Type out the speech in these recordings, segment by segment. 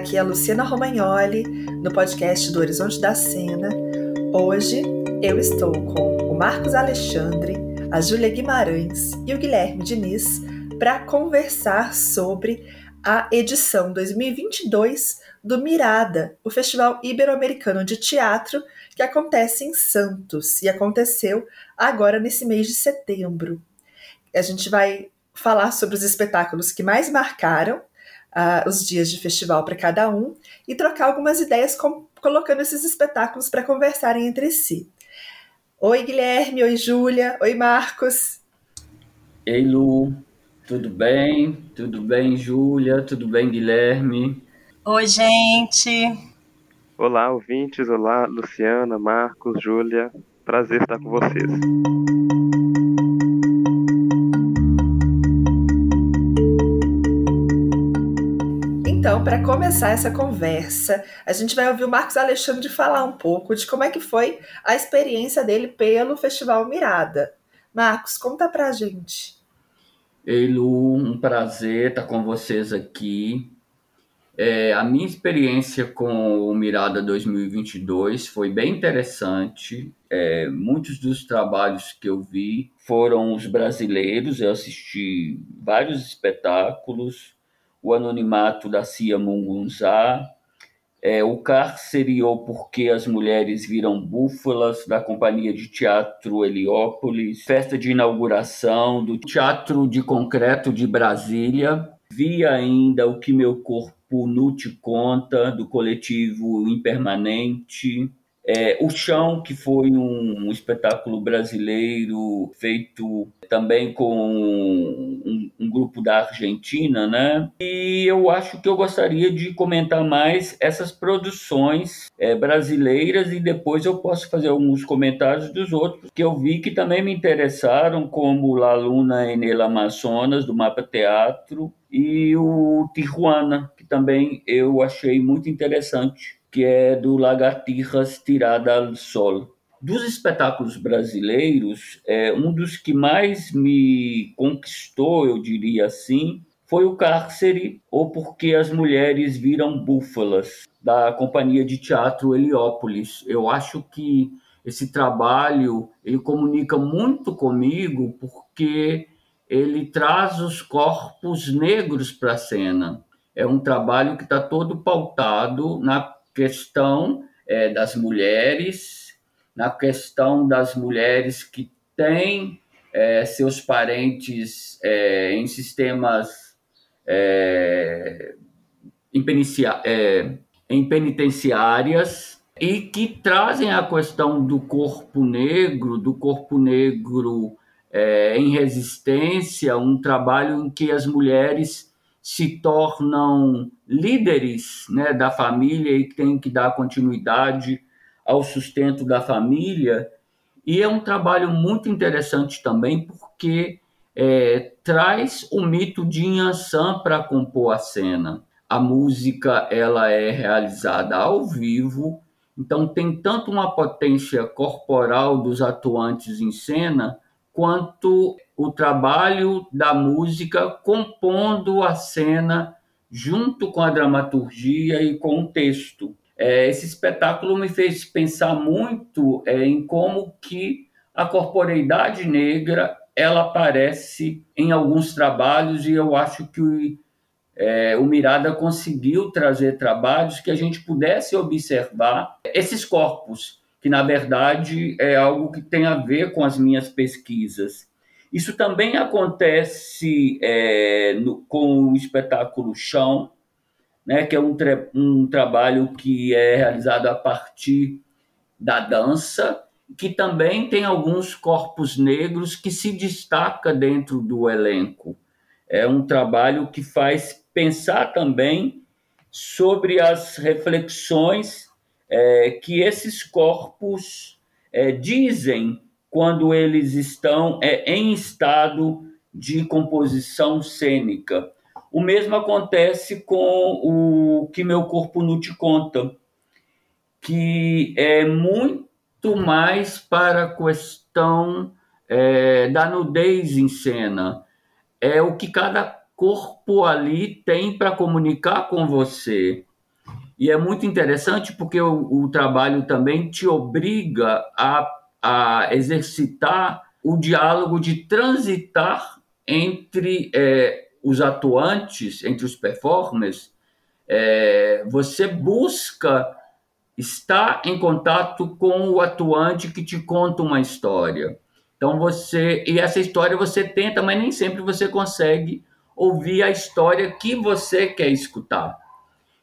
Aqui é a Luciana Romagnoli, no podcast do Horizonte da Cena. Hoje eu estou com o Marcos Alexandre, a Júlia Guimarães e o Guilherme Diniz para conversar sobre a edição 2022 do Mirada, o Festival Ibero-Americano de Teatro que acontece em Santos e aconteceu agora nesse mês de setembro. A gente vai falar sobre os espetáculos que mais marcaram uh, os dias de festival para cada um e trocar algumas ideias com, colocando esses espetáculos para conversarem entre si. Oi, Guilherme, oi, Júlia, oi, Marcos. Ei, Lu, tudo bem? Tudo bem, Júlia? Tudo bem, Guilherme? Oi, gente. Olá, ouvintes. Olá, Luciana, Marcos, Júlia. Prazer estar com vocês. Então, para começar essa conversa, a gente vai ouvir o Marcos Alexandre falar um pouco de como é que foi a experiência dele pelo Festival Mirada. Marcos, conta pra gente. Ei, Lu, um prazer estar com vocês aqui. É, a minha experiência com o Mirada 2022 foi bem interessante. É, muitos dos trabalhos que eu vi foram os brasileiros. Eu assisti vários espetáculos o anonimato da Cia Mungunzá, é, o cárcere ou porque as mulheres viram búfalas da companhia de teatro Heliópolis, festa de inauguração do Teatro de Concreto de Brasília, vi ainda o que meu corpo nu te conta do coletivo Impermanente, é, o Chão, que foi um, espetáculo brasileiro feito também com um, um, grupo da Argentina, né? E eu acho que eu gostaria de comentar mais essas produções é, brasileiras e depois eu posso fazer alguns comentários dos outros que eu vi que também me interessaram, como La Luna en el Amazonas, do Mapa Teatro, e o Tijuana, que também eu achei muito interessante que é do Lagartijas Tirada ao Sol. Dos espetáculos brasileiros, é, um dos que mais me conquistou, eu diria assim, foi o Cárcere, ou Porque as Mulheres Viram Búfalas, da Companhia de Teatro Heliópolis. Eu acho que esse trabalho ele comunica muito comigo porque ele traz os corpos negros para a cena. É um trabalho que está todo pautado na questão é, das mulheres, na questão das mulheres que têm é, seus parentes é, em sistemas é, em, é, em penitenciárias e que trazem a questão do corpo negro, do corpo negro é, em resistência, um trabalho em que as mulheres se tornam líderes né, da família e têm que dar continuidade ao sustento da família. E é um trabalho muito interessante também, porque é, traz o mito de Inhansã para compor a cena. A música ela é realizada ao vivo, então tem tanto uma potência corporal dos atuantes em cena, quanto o trabalho da música compondo a cena junto com a dramaturgia e com o texto. É, esse espetáculo me fez pensar muito é, em como que a corporeidade negra ela aparece em alguns trabalhos e eu acho que é, o Mirada conseguiu trazer trabalhos que a gente pudesse observar esses corpos, que na verdade é algo que tem a ver com as minhas pesquisas. Isso também acontece é, no, com o espetáculo Chão, né, que é um, tra um trabalho que é realizado a partir da dança, que também tem alguns corpos negros que se destaca dentro do elenco. É um trabalho que faz pensar também sobre as reflexões é, que esses corpos é, dizem quando eles estão é, em estado de composição cênica. O mesmo acontece com o que meu corpo não te conta, que é muito mais para a questão é, da nudez em cena. É o que cada corpo ali tem para comunicar com você. E é muito interessante porque o, o trabalho também te obriga a, a exercitar o diálogo de transitar entre é, os atuantes, entre os performers. É, você busca estar em contato com o atuante que te conta uma história. Então você e essa história você tenta, mas nem sempre você consegue ouvir a história que você quer escutar.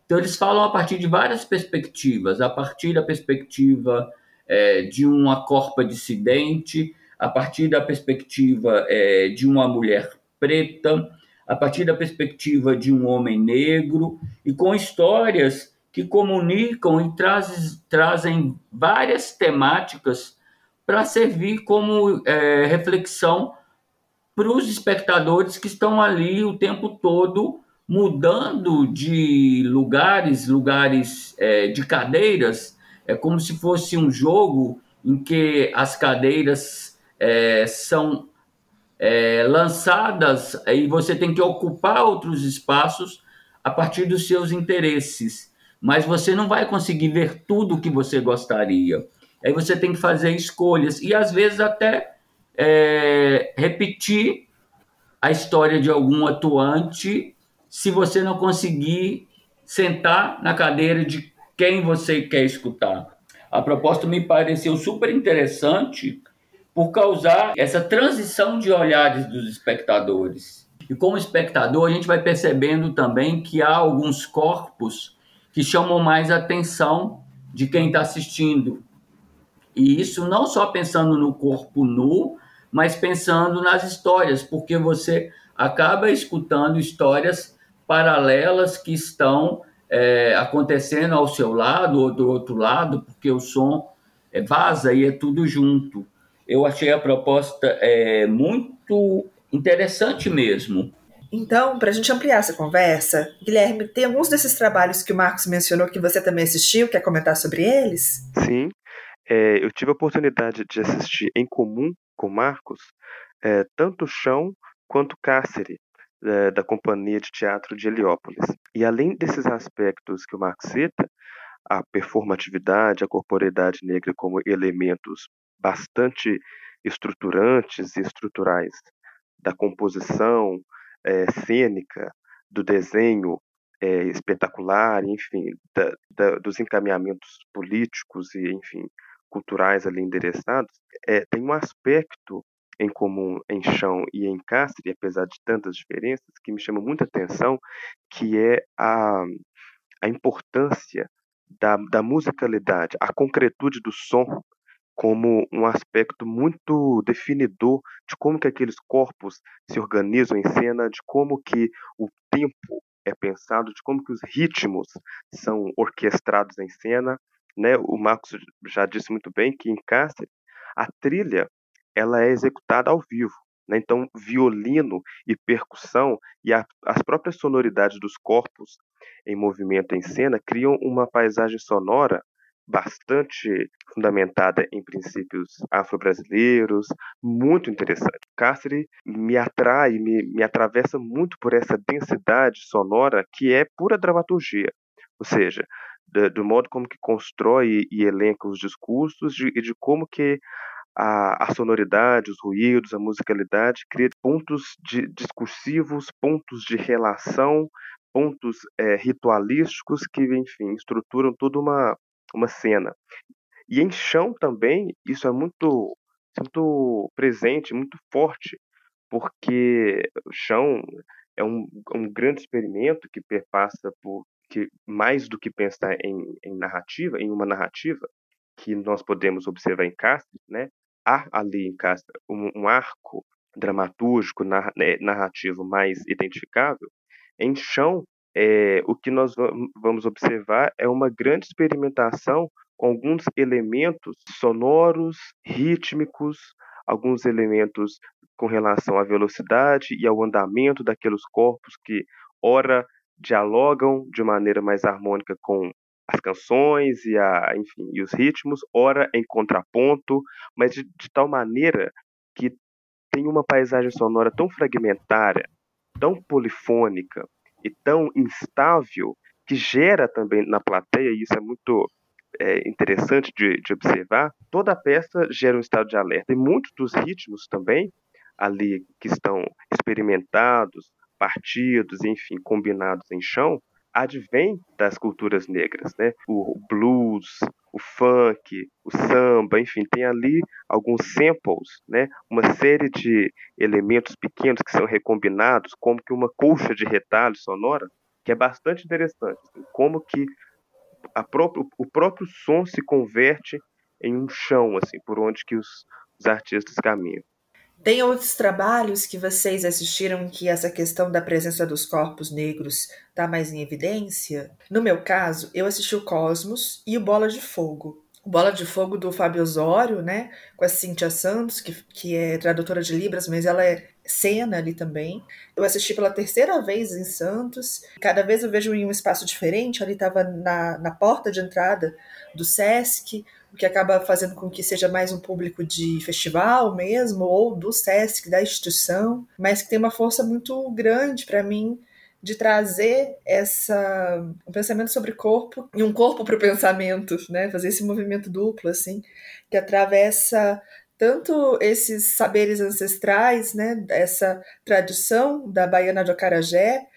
Então eles falam a partir de várias perspectivas, a partir da perspectiva é, de uma corpa dissidente, a partir da perspectiva é, de uma mulher preta, a partir da perspectiva de um homem negro e com histórias que comunicam e traz, trazem várias temáticas para servir como é, reflexão para os espectadores que estão ali o tempo todo mudando de lugares, lugares é, de cadeiras, é como se fosse um jogo em que as cadeiras é, são é, lançadas e você tem que ocupar outros espaços a partir dos seus interesses mas você não vai conseguir ver tudo o que você gostaria. Aí você tem que fazer escolhas e às vezes até é, repetir a história de algum atuante se você não conseguir sentar na cadeira de quem você quer escutar. A proposta me pareceu super interessante por causar essa transição de olhares dos espectadores. E como espectador, a gente vai percebendo também que há alguns corpos que chamam mais atenção de quem está assistindo. E isso não só pensando no corpo nu, mas pensando nas histórias, porque você acaba escutando histórias paralelas que estão é, acontecendo ao seu lado ou do outro lado, porque o som é, vaza e é tudo junto. Eu achei a proposta é, muito interessante mesmo. Então, para a gente ampliar essa conversa, Guilherme, tem alguns desses trabalhos que o Marcos mencionou que você também assistiu, quer comentar sobre eles? Sim, é, eu tive a oportunidade de assistir em comum com o Marcos é, tanto Chão quanto Cáceres, é, da Companhia de Teatro de Heliópolis. E além desses aspectos que o Marcos cita, a performatividade, a corporeidade negra como elementos bastante estruturantes e estruturais da composição, é, cênica, do desenho é, espetacular, enfim, da, da, dos encaminhamentos políticos e, enfim, culturais ali endereçados, é, tem um aspecto em comum em chão e em Castre, apesar de tantas diferenças, que me chama muita atenção, que é a, a importância da, da musicalidade, a concretude do som como um aspecto muito definidor de como que aqueles corpos se organizam em cena, de como que o tempo é pensado, de como que os ritmos são orquestrados em cena, né? O Marcos já disse muito bem que em Cáceres a trilha ela é executada ao vivo, né? Então violino e percussão e a, as próprias sonoridades dos corpos em movimento em cena criam uma paisagem sonora bastante fundamentada em princípios afro-brasileiros, muito interessante. Cáceres me atrai, me, me atravessa muito por essa densidade sonora que é pura dramaturgia, ou seja, do, do modo como que constrói e elenca os discursos de, e de como que a, a, sonoridade, os ruídos, a musicalidade cria pontos de, discursivos, pontos de relação, pontos é, ritualísticos que, enfim, estruturam toda uma, uma cena. E em chão também, isso é muito, muito presente, muito forte, porque o chão é um, um grande experimento que perpassa por que mais do que pensar em, em narrativa, em uma narrativa que nós podemos observar em Castro, né? Há ali em Castro um, um arco dramatúrgico, né, narrativo mais identificável. Em chão, é, o que nós vamos observar é uma grande experimentação com alguns elementos sonoros, rítmicos, alguns elementos com relação à velocidade e ao andamento daqueles corpos que, ora, dialogam de maneira mais harmônica com as canções e, a, enfim, e os ritmos, ora em contraponto, mas de, de tal maneira que tem uma paisagem sonora tão fragmentária tão polifônica e tão instável que gera também na plateia, e isso é muito é, interessante de, de, observar, toda a peça gera um estado de alerta. E muitos dos ritmos também, ali que estão experimentados, partidos, enfim, combinados em chão, advém das culturas negras, né? O blues, o funk, o samba, enfim, tem ali alguns samples, né? Uma série de elementos pequenos que são recombinados, como que uma colcha de retalho sonora, que é bastante interessante, assim, como que próprio, o próprio som se converte em um chão, assim, por onde que os, os artistas caminham. Tem outros trabalhos que vocês assistiram que essa questão da presença dos corpos negros está mais em evidência? No meu caso, eu assisti o Cosmos e o Bola de Fogo. O Bola de Fogo do Fábio Osório, né? Com a Cintia Santos, que, que é tradutora de Libras, mas ela é cena ali também. Eu assisti pela terceira vez em Santos. Cada vez eu vejo em um espaço diferente. Ali estava na, na porta de entrada do Sesc, o que acaba fazendo com que seja mais um público de festival mesmo, ou do Sesc, da instituição, mas que tem uma força muito grande para mim de trazer essa um pensamento sobre corpo e um corpo para o pensamento, né? Fazer esse movimento duplo assim, que atravessa tanto esses saberes ancestrais, né, essa tradição da baiana de Acarajé,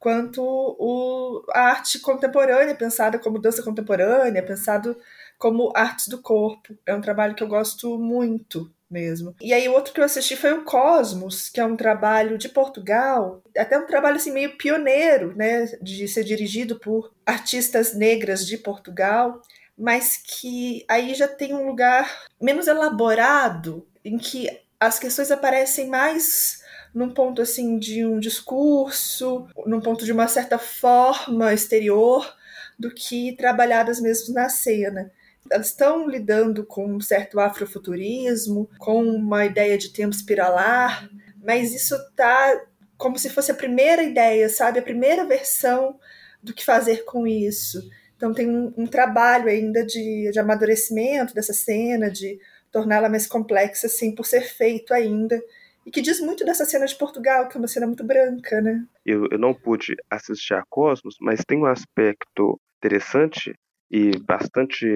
quanto o, a arte contemporânea, pensada como dança contemporânea, pensado como artes do corpo. É um trabalho que eu gosto muito mesmo. E aí outro que eu assisti foi o Cosmos, que é um trabalho de Portugal, até um trabalho assim meio pioneiro, né, de ser dirigido por artistas negras de Portugal mas que aí já tem um lugar menos elaborado, em que as questões aparecem mais num ponto assim de um discurso, num ponto de uma certa forma exterior, do que trabalhadas mesmo na cena. Elas estão lidando com um certo afrofuturismo, com uma ideia de tempo espiralar, mas isso tá como se fosse a primeira ideia, sabe? A primeira versão do que fazer com isso. Então tem um, um trabalho ainda de, de amadurecimento dessa cena, de torná-la mais complexa, assim, por ser feito ainda. E que diz muito dessa cena de Portugal, que é uma cena muito branca, né? Eu, eu não pude assistir a Cosmos, mas tem um aspecto interessante e bastante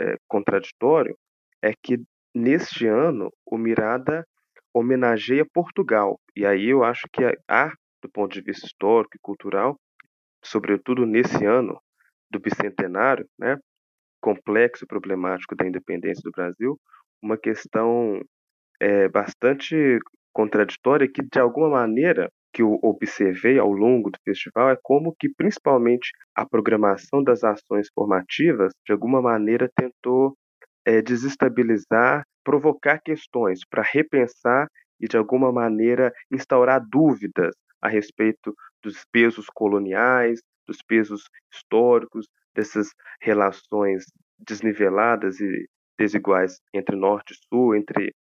é, contraditório, é que neste ano o Mirada homenageia Portugal. E aí eu acho que há, do ponto de vista histórico e cultural, sobretudo nesse ano, do bicentenário, né, complexo e problemático da independência do Brasil, uma questão é, bastante contraditória que, de alguma maneira, que eu observei ao longo do festival é como que, principalmente, a programação das ações formativas, de alguma maneira, tentou é, desestabilizar, provocar questões para repensar e, de alguma maneira, instaurar dúvidas a respeito dos pesos coloniais, dos pesos históricos, dessas relações desniveladas e desiguais entre norte e sul, entre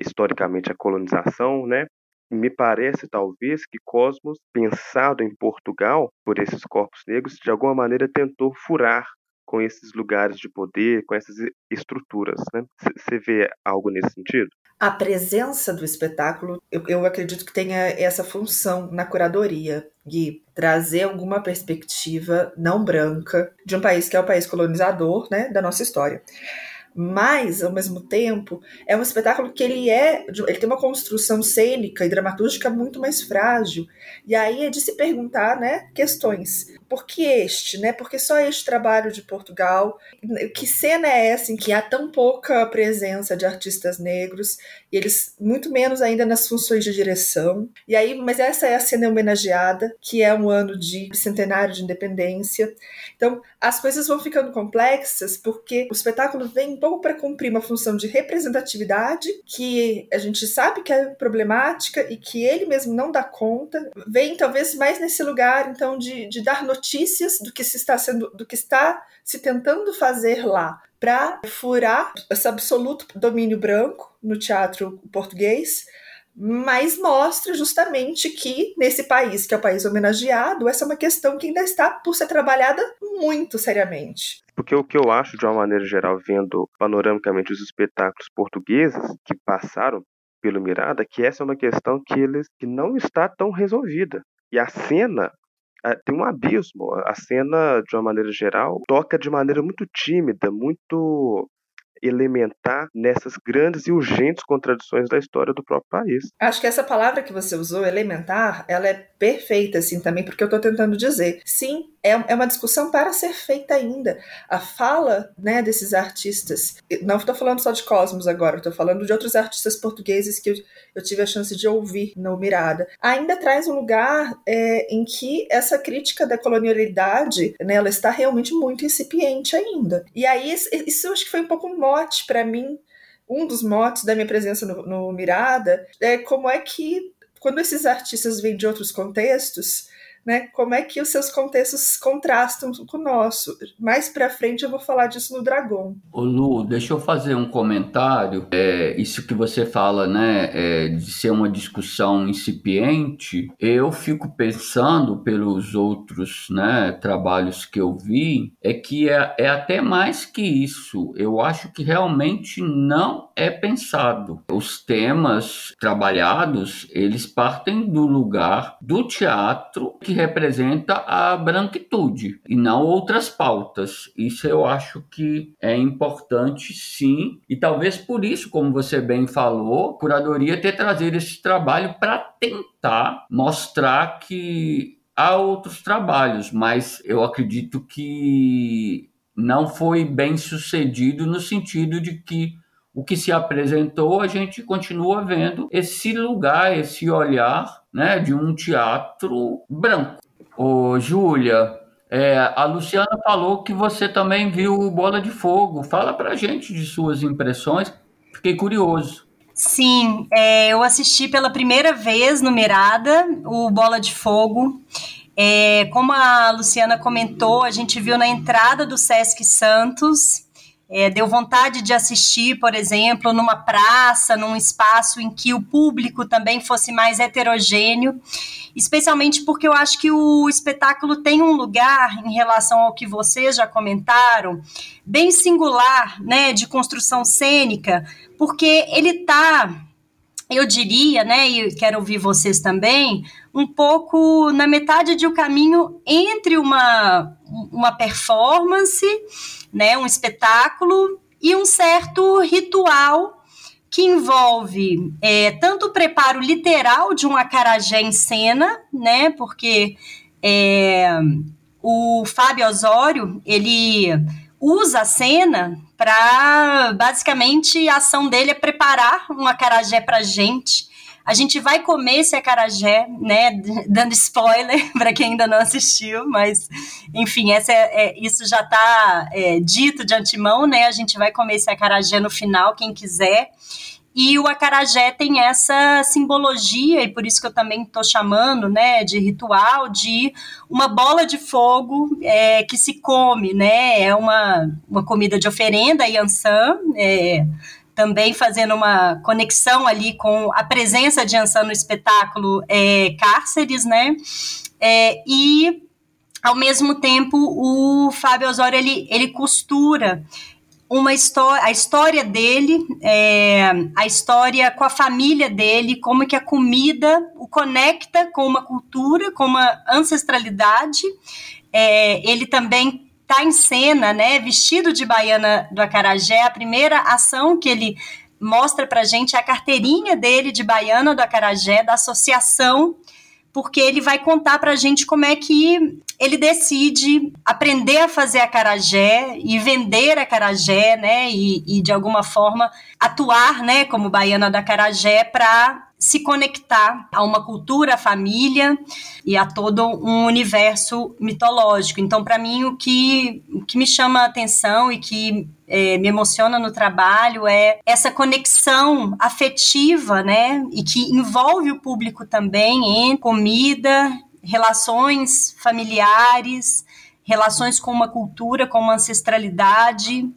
historicamente a colonização, né? Me parece talvez que Cosmos, pensado em Portugal por esses corpos negros, de alguma maneira tentou furar com esses lugares de poder, com essas estruturas. Você né? vê algo nesse sentido? A presença do espetáculo, eu, eu acredito que tenha essa função na curadoria, Gui, trazer alguma perspectiva não branca de um país que é o país colonizador né, da nossa história mas ao mesmo tempo é um espetáculo que ele é ele tem uma construção cênica e dramatúrgica muito mais frágil. E aí é de se perguntar né questões. Por que este né? Por que só este trabalho de Portugal? Que cena é essa em que há tão pouca presença de artistas negros e eles muito menos ainda nas funções de direção. E aí mas essa é a cena homenageada que é um ano de centenário de independência. Então as coisas vão ficando complexas porque o espetáculo vem pouco para cumprir uma função de representatividade, que a gente sabe que é problemática e que ele mesmo não dá conta, vem talvez mais nesse lugar então de, de dar notícias do que se está sendo, do que está se tentando fazer lá para furar esse absoluto domínio branco no teatro português mas mostra justamente que nesse país, que é o país homenageado, essa é uma questão que ainda está por ser trabalhada muito seriamente. Porque o que eu acho, de uma maneira geral, vendo panoramicamente os espetáculos portugueses que passaram pelo Mirada que essa é uma questão que eles que não está tão resolvida. E a cena tem um abismo. A cena, de uma maneira geral, toca de maneira muito tímida, muito elementar nessas grandes e urgentes contradições da história do próprio país. Acho que essa palavra que você usou, elementar, ela é perfeita, assim, também, porque eu estou tentando dizer. Sim, é, é uma discussão para ser feita ainda. A fala né, desses artistas, não estou falando só de Cosmos agora, estou falando de outros artistas portugueses que eu, eu, tive a chance de ouvir no Mirada, ainda traz um lugar é, em que essa crítica da colonialidade, né, ela está realmente muito incipiente ainda. E aí, isso eu acho que foi um pouco um mote para mim um dos motes da minha presença no, no, Mirada é como é que, quando esses artistas vêm de outros contextos, né? Como é que os seus contextos contrastam com o nosso? Mais para frente eu vou falar disso no Dragon. Ô Lu, deixa eu fazer um comentário. É, isso que você fala, né, é, de ser uma discussão incipiente, eu fico pensando pelos outros, né, trabalhos que eu vi, é que é, é até mais que isso. Eu acho que realmente não é pensado. Os temas trabalhados, eles partem do lugar do teatro que representa a branquitude e não outras pautas. Isso eu acho que é importante sim, e talvez por isso, como você bem falou, a curadoria ter trazido esse trabalho para tentar mostrar que há outros trabalhos, mas eu acredito que não foi bem sucedido no sentido de que o que se apresentou, a gente continua vendo esse lugar, esse olhar né, de um teatro branco. Ô, Júlia, é, a Luciana falou que você também viu Bola de Fogo. Fala pra gente de suas impressões. Fiquei curioso. Sim, é, eu assisti pela primeira vez no Mirada o Bola de Fogo. É, como a Luciana comentou, a gente viu na entrada do Sesc Santos é, deu vontade de assistir, por exemplo, numa praça, num espaço em que o público também fosse mais heterogêneo, especialmente porque eu acho que o espetáculo tem um lugar, em relação ao que vocês já comentaram, bem singular, né, de construção cênica, porque ele está, eu diria, né, e quero ouvir vocês também, um pouco na metade de um caminho entre uma, uma performance né, um espetáculo e um certo ritual que envolve é, tanto o preparo literal de um acarajé em cena, né, porque é, o Fábio Osório, ele usa a cena para, basicamente, a ação dele é preparar um acarajé para gente, a gente vai comer esse acarajé, né? Dando spoiler para quem ainda não assistiu, mas enfim, essa é, é isso já está é, dito de antemão, né? A gente vai comer esse acarajé no final, quem quiser. E o acarajé tem essa simbologia, e por isso que eu também estou chamando né, de ritual, de uma bola de fogo é, que se come, né? É uma, uma comida de oferenda, Yansan, é, também fazendo uma conexão ali com a presença de Ansan no espetáculo é, Cárceres, né? É, e ao mesmo tempo o Fábio Osório ele, ele costura uma história, a história dele, é, a história com a família dele, como que a comida o conecta com uma cultura, com uma ancestralidade. É, ele também está em cena, né, vestido de baiana do acarajé. A primeira ação que ele mostra para gente é a carteirinha dele de baiana do acarajé, da associação, porque ele vai contar para gente como é que ele decide aprender a fazer acarajé e vender acarajé, né, e, e de alguma forma atuar, né, como baiana do acarajé para se conectar a uma cultura, a família e a todo um universo mitológico. Então, para mim, o que, o que me chama a atenção e que é, me emociona no trabalho é essa conexão afetiva, né? E que envolve o público também em comida, relações familiares, relações com uma cultura, com uma ancestralidade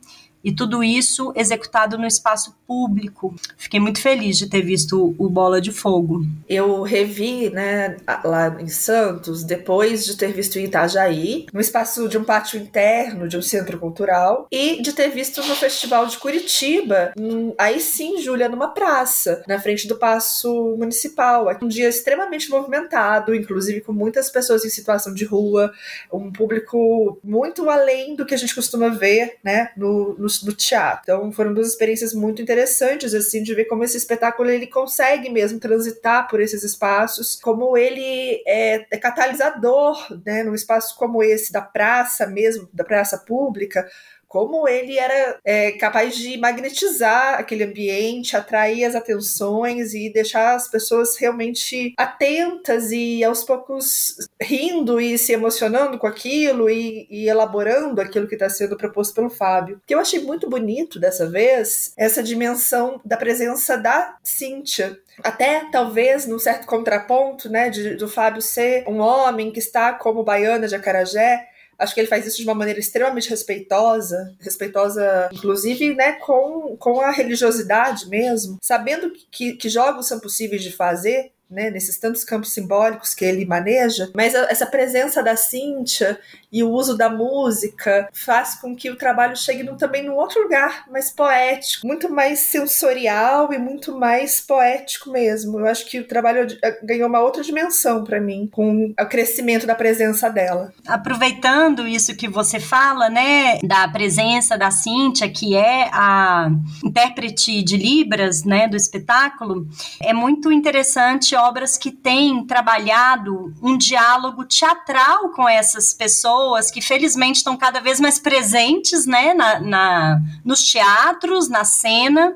e tudo isso executado no espaço público. Fiquei muito feliz de ter visto o Bola de Fogo. Eu revi, né, lá em Santos, depois de ter visto em Itajaí, no espaço de um pátio interno de um centro cultural, e de ter visto no Festival de Curitiba, aí sim, Júlia, numa praça, na frente do Paço Municipal. Um dia extremamente movimentado, inclusive com muitas pessoas em situação de rua, um público muito além do que a gente costuma ver, né, no, no do, teatro. Então foram duas experiências muito interessantes, assim, de ver como esse espetáculo ele consegue mesmo transitar por esses espaços, como ele é, é catalisador, né, num espaço como esse da praça mesmo, da praça pública, como ele era é, capaz de magnetizar aquele ambiente, atrair as atenções e deixar as pessoas realmente atentas e aos poucos rindo e se emocionando com aquilo e, e elaborando aquilo que está sendo proposto pelo Fábio. O que eu achei muito bonito dessa vez, essa dimensão da presença da Cíntia, até talvez num certo contraponto, né, de, do Fábio ser um homem que está como baiana de Acarajé, Acho que ele faz isso de uma maneira extremamente respeitosa, respeitosa, inclusive, né, com, com a religiosidade mesmo, sabendo que, que jogos são possíveis de fazer, né, nesses tantos campos simbólicos que ele maneja, mas essa presença da Cíntia e o uso da música faz com que o trabalho chegue num, também num outro lugar mais poético, muito mais sensorial e muito mais poético mesmo. Eu acho que o trabalho eh, ganhou uma outra dimensão para mim com o crescimento da presença dela. Aproveitando isso que você fala, né, da presença da Cíntia, que é a intérprete de Libras, né, do espetáculo, é muito interessante obras que têm trabalhado um diálogo teatral com essas pessoas pessoas que felizmente estão cada vez mais presentes, né, na, na, nos teatros, na cena.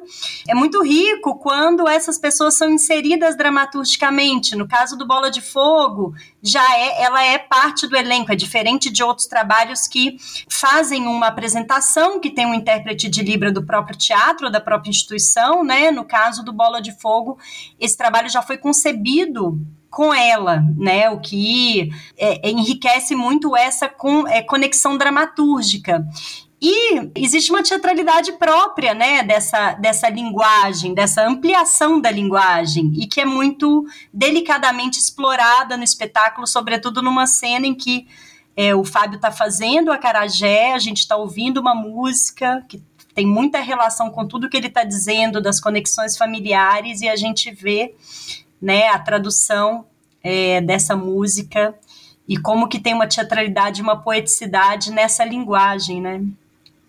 É muito rico quando essas pessoas são inseridas dramaturgicamente. No caso do Bola de Fogo, já é, ela é parte do elenco, é diferente de outros trabalhos que fazem uma apresentação que tem um intérprete de Libra do próprio teatro, da própria instituição, né? No caso do Bola de Fogo, esse trabalho já foi concebido com ela, né? O que é, enriquece muito essa com, é, conexão dramatúrgica. E existe uma teatralidade própria, né, dessa, dessa linguagem, dessa ampliação da linguagem, e que é muito delicadamente explorada no espetáculo, sobretudo numa cena em que é, o Fábio está fazendo a Carajé, a gente está ouvindo uma música que tem muita relação com tudo que ele está dizendo, das conexões familiares, e a gente vê né, a tradução é, dessa música e como que tem uma teatralidade, uma poeticidade nessa linguagem, né?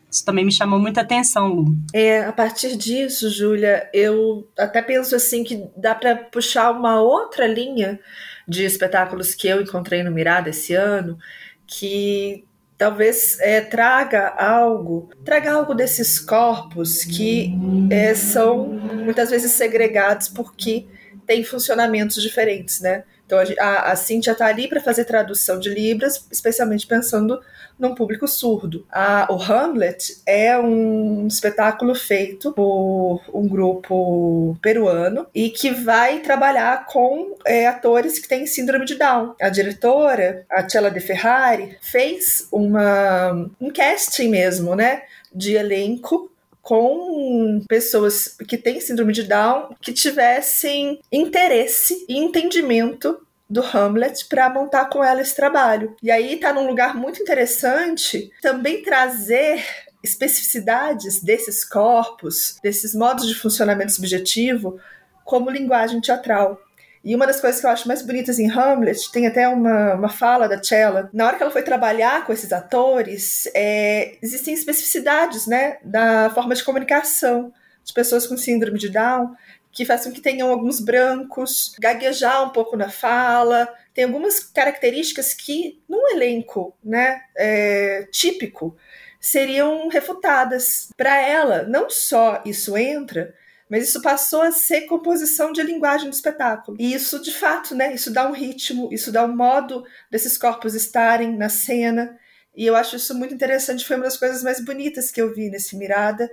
Isso também me chamou muita atenção, Lu. É, a partir disso, Júlia, eu até penso assim que dá para puxar uma outra linha de espetáculos que eu encontrei no Mirada esse ano, que talvez é, traga algo, traga algo desses corpos que é, são muitas vezes segregados porque têm funcionamentos diferentes, né? Então a, a Cintia está ali para fazer tradução de Libras, especialmente pensando num público surdo. A, o Hamlet é um espetáculo feito por um grupo peruano e que vai trabalhar com é, atores que têm síndrome de Down. A diretora, a Cella De Ferrari, fez uma, um casting mesmo, né? De elenco com pessoas que têm síndrome de Down que tivessem interesse e entendimento do Hamlet para montar com ela esse trabalho. E aí está num lugar muito interessante também trazer especificidades desses corpos, desses modos de funcionamento subjetivo, como linguagem teatral. E uma das coisas que eu acho mais bonitas em Hamlet, tem até uma, uma fala da Cella, na hora que ela foi trabalhar com esses atores, é, existem especificidades né, da forma de comunicação de pessoas com síndrome de Down, que fazem que tenham alguns brancos, gaguejar um pouco na fala, tem algumas características que, num elenco né, é, típico, seriam refutadas. Para ela, não só isso entra, mas isso passou a ser composição de linguagem do espetáculo. E isso, de fato, né, isso dá um ritmo, isso dá um modo desses corpos estarem na cena. E eu acho isso muito interessante, foi uma das coisas mais bonitas que eu vi nesse Mirada,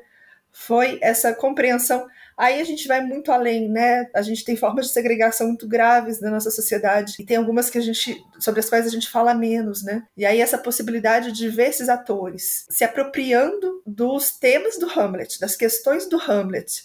foi essa compreensão. Aí a gente vai muito além, né? A gente tem formas de segregação muito graves na nossa sociedade e tem algumas que a gente sobre as quais a gente fala menos, né? E aí essa possibilidade de ver esses atores se apropriando dos temas do Hamlet, das questões do Hamlet,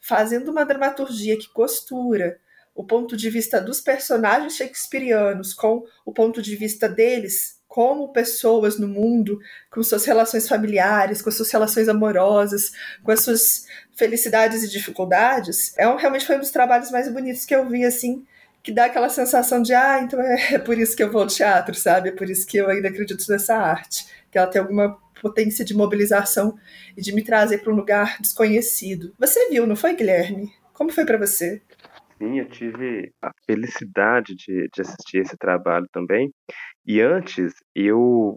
fazendo uma dramaturgia que costura o ponto de vista dos personagens shakespearianos com o ponto de vista deles como pessoas no mundo, com suas relações familiares, com suas relações amorosas, com as suas felicidades e dificuldades, é um, realmente foi um dos trabalhos mais bonitos que eu vi, assim, que dá aquela sensação de, ah, então é, é por isso que eu vou ao teatro, sabe? É por isso que eu ainda acredito nessa arte, que ela tem alguma potência de mobilização e de me trazer para um lugar desconhecido. Você viu, não foi, Guilherme? Como foi para você? Sim, eu tive a felicidade de, de assistir esse trabalho também. E antes, eu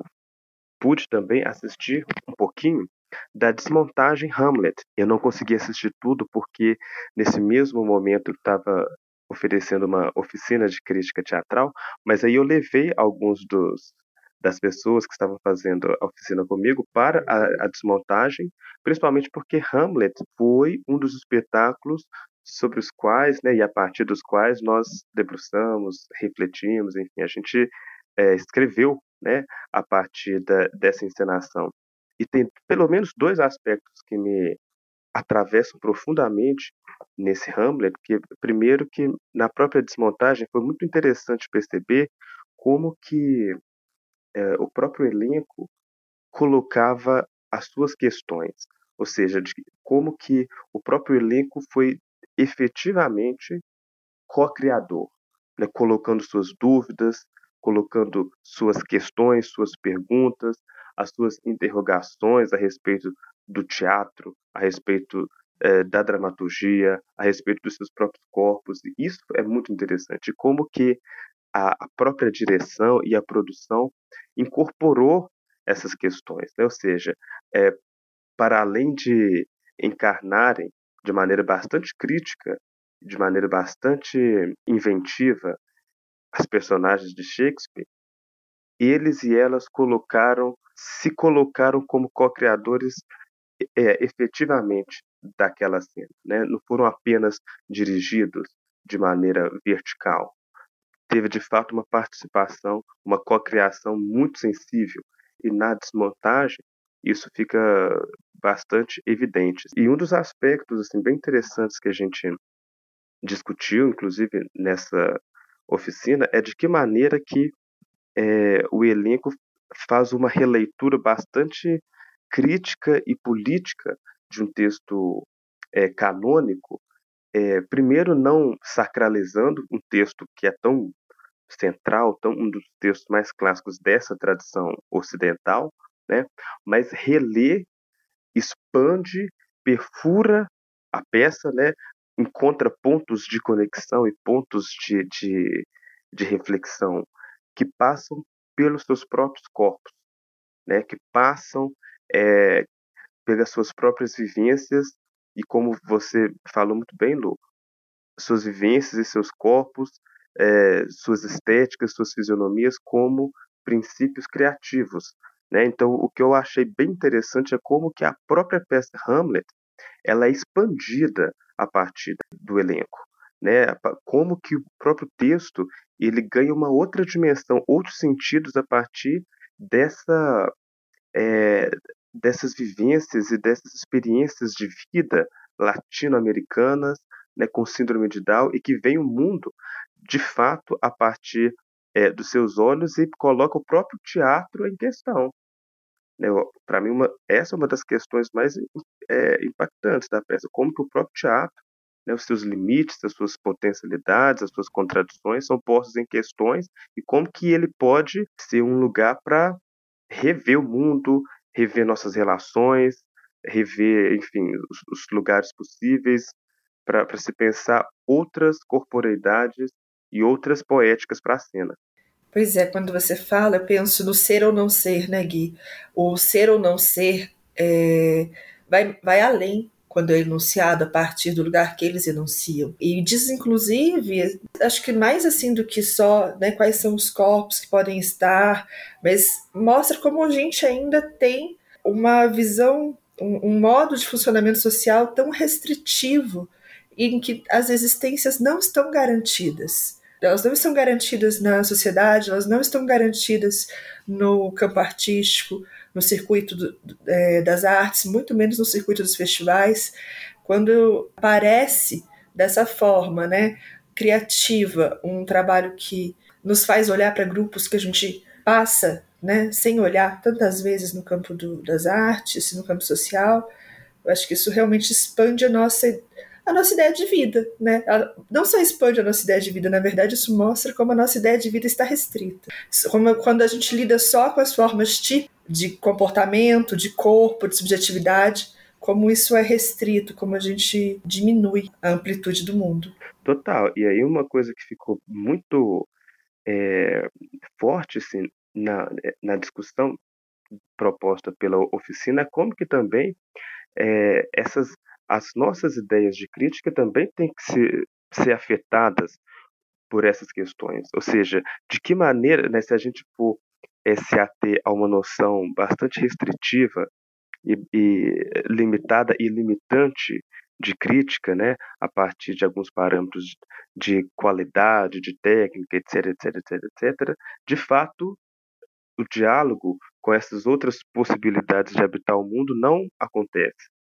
pude também assistir um pouquinho da desmontagem Hamlet. Eu não consegui assistir tudo porque nesse mesmo momento estava oferecendo uma oficina de crítica teatral, mas aí eu levei alguns dos das pessoas que estavam fazendo a oficina comigo para a, a desmontagem, principalmente porque Hamlet foi um dos espetáculos sobre os quais, né, e a partir dos quais nós debruçamos, refletimos, enfim, a gente é, escreveu, né, a partir da, dessa encenação. E tem pelo menos dois aspectos que me atravessam profundamente nesse Hamlet, que primeiro que na própria desmontagem foi muito interessante perceber como que é, o próprio elenco colocava as suas questões, ou seja, de como que o próprio elenco foi efetivamente co-criador, né, colocando suas dúvidas, colocando suas questões, suas perguntas, as suas interrogações a respeito do teatro, a respeito eh, da dramaturgia, a respeito dos seus próprios corpos. Isso é muito interessante. Como que a, a própria direção e a produção incorporou essas questões, né? ou seja, é, para além de encarnarem de maneira bastante crítica, de maneira bastante inventiva, as personagens de Shakespeare, eles e elas colocaram, se colocaram como co-criadores é, efetivamente daquela cena, né? não foram apenas dirigidos de maneira vertical. Teve de fato uma participação, uma co-criação muito sensível. E na desmontagem, isso fica bastante evidente. E um dos aspectos assim bem interessantes que a gente discutiu, inclusive nessa oficina, é de que maneira que é, o elenco faz uma releitura bastante crítica e política de um texto é, canônico, é, primeiro não sacralizando um texto que é tão central, tão um dos textos mais clássicos dessa tradição ocidental, né? Mas relê, expande, perfura a peça, né? Encontra pontos de conexão e pontos de, de, de reflexão que passam pelos seus próprios corpos, né? Que passam é, pelas suas próprias vivências e como você falou muito bem, Lu, suas vivências e seus corpos, é, suas estéticas, suas fisionomias como princípios criativos, né? Então, o que eu achei bem interessante é como que a própria peça Hamlet ela é expandida a partir do elenco, né? Como que o próprio texto ele ganha uma outra dimensão, outros sentidos a partir dessa é, dessas vivências e dessas experiências de vida latino-americanas, né, com síndrome de Down e que vem o mundo de fato a partir é, dos seus olhos e coloca o próprio teatro em questão. Né, Para mim, uma, essa é uma das questões mais é, impactantes da peça, como que o próprio teatro, né, os seus limites, as suas potencialidades, as suas contradições são postos em questões e como que ele pode ser um lugar para rever o mundo, rever nossas relações, rever, enfim, os, os lugares possíveis para se pensar outras corporeidades e outras poéticas para a cena. Pois é, quando você fala, eu penso no ser ou não ser, né, Gui? O ser ou não ser é, vai, vai além quando é enunciado a partir do lugar que eles enunciam. E diz, inclusive, acho que mais assim do que só né, quais são os corpos que podem estar, mas mostra como a gente ainda tem uma visão um, um modo de funcionamento social tão restritivo em que as existências não estão garantidas. Elas não estão garantidas na sociedade, elas não estão garantidas no campo artístico, no circuito do, é, das artes, muito menos no circuito dos festivais. Quando aparece dessa forma, né, criativa, um trabalho que nos faz olhar para grupos que a gente passa, né, sem olhar tantas vezes no campo do, das artes, no campo social, eu acho que isso realmente expande a nossa a nossa ideia de vida, né? Não só expande a nossa ideia de vida, na verdade, isso mostra como a nossa ideia de vida está restrita. Como quando a gente lida só com as formas de, de comportamento, de corpo, de subjetividade, como isso é restrito, como a gente diminui a amplitude do mundo. Total. E aí uma coisa que ficou muito é, forte assim, na, na discussão proposta pela oficina, como que também é, essas as nossas ideias de crítica também têm que ser, ser afetadas por essas questões. Ou seja, de que maneira, né, se a gente for é, se ater a uma noção bastante restritiva e, e, limitada e limitante de crítica, né, a partir de alguns parâmetros de qualidade, de técnica, etc, etc, etc, etc, de fato, o diálogo com essas outras possibilidades de habitar o mundo não acontece.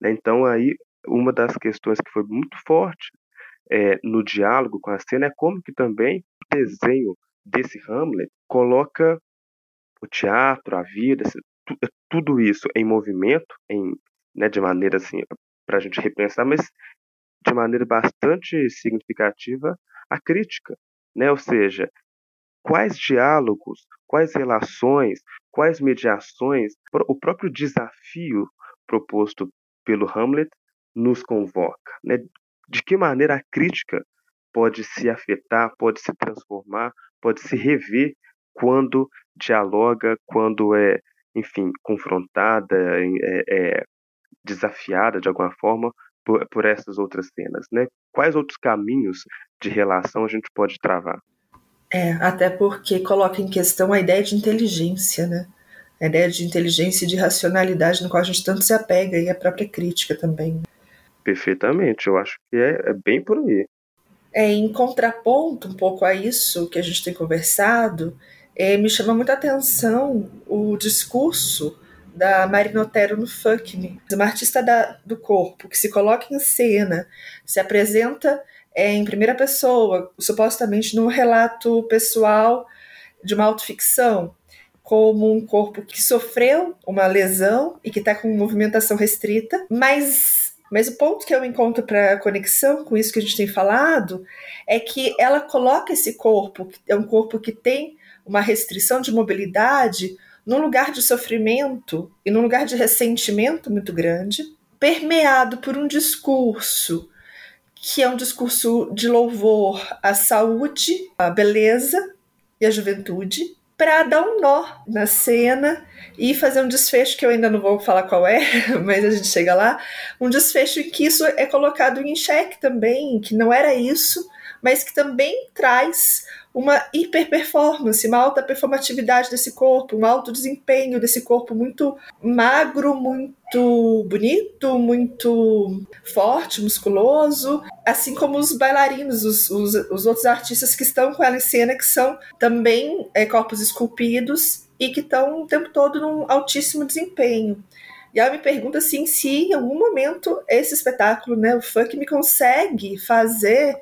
Né? Então, aí, uma das questões que foi muito forte é, no diálogo com a cena é como que também o desenho desse Hamlet coloca o teatro, a vida, tudo isso em movimento, em, né, de maneira assim, para a gente repensar, mas de maneira bastante significativa, a crítica. Né? Ou seja, quais diálogos, quais relações, quais mediações, o próprio desafio proposto pelo Hamlet nos convoca. Né? De que maneira a crítica pode se afetar, pode se transformar, pode se rever quando dialoga, quando é, enfim, confrontada, é, é desafiada de alguma forma por, por essas outras cenas, né? Quais outros caminhos de relação a gente pode travar? É, até porque coloca em questão a ideia de inteligência, né? A ideia de inteligência e de racionalidade no qual a gente tanto se apega e a própria crítica também. Perfeitamente, eu acho que é, é bem por aí. É, em contraponto um pouco a isso que a gente tem conversado, é, me chama muita atenção o discurso da Marina Otero no Fuck Me, uma artista da, do corpo que se coloca em cena, se apresenta é, em primeira pessoa, supostamente num relato pessoal de uma autoficção, como um corpo que sofreu uma lesão e que está com movimentação restrita, mas mas o ponto que eu encontro para conexão com isso que a gente tem falado é que ela coloca esse corpo, que é um corpo que tem uma restrição de mobilidade, num lugar de sofrimento e num lugar de ressentimento muito grande, permeado por um discurso que é um discurso de louvor à saúde, à beleza e à juventude, para dar um nó na cena e fazer um desfecho que eu ainda não vou falar qual é, mas a gente chega lá, um desfecho em que isso é colocado em xeque também, que não era isso, mas que também traz uma hiperperformance, uma alta performatividade desse corpo, um alto desempenho desse corpo muito magro, muito bonito, muito forte, musculoso, assim como os bailarinos, os, os, os outros artistas que estão com ela em cena, que são também é, corpos esculpidos e que estão o tempo todo num altíssimo desempenho. E ela me pergunta assim, se em algum momento esse espetáculo, né, o funk, me consegue fazer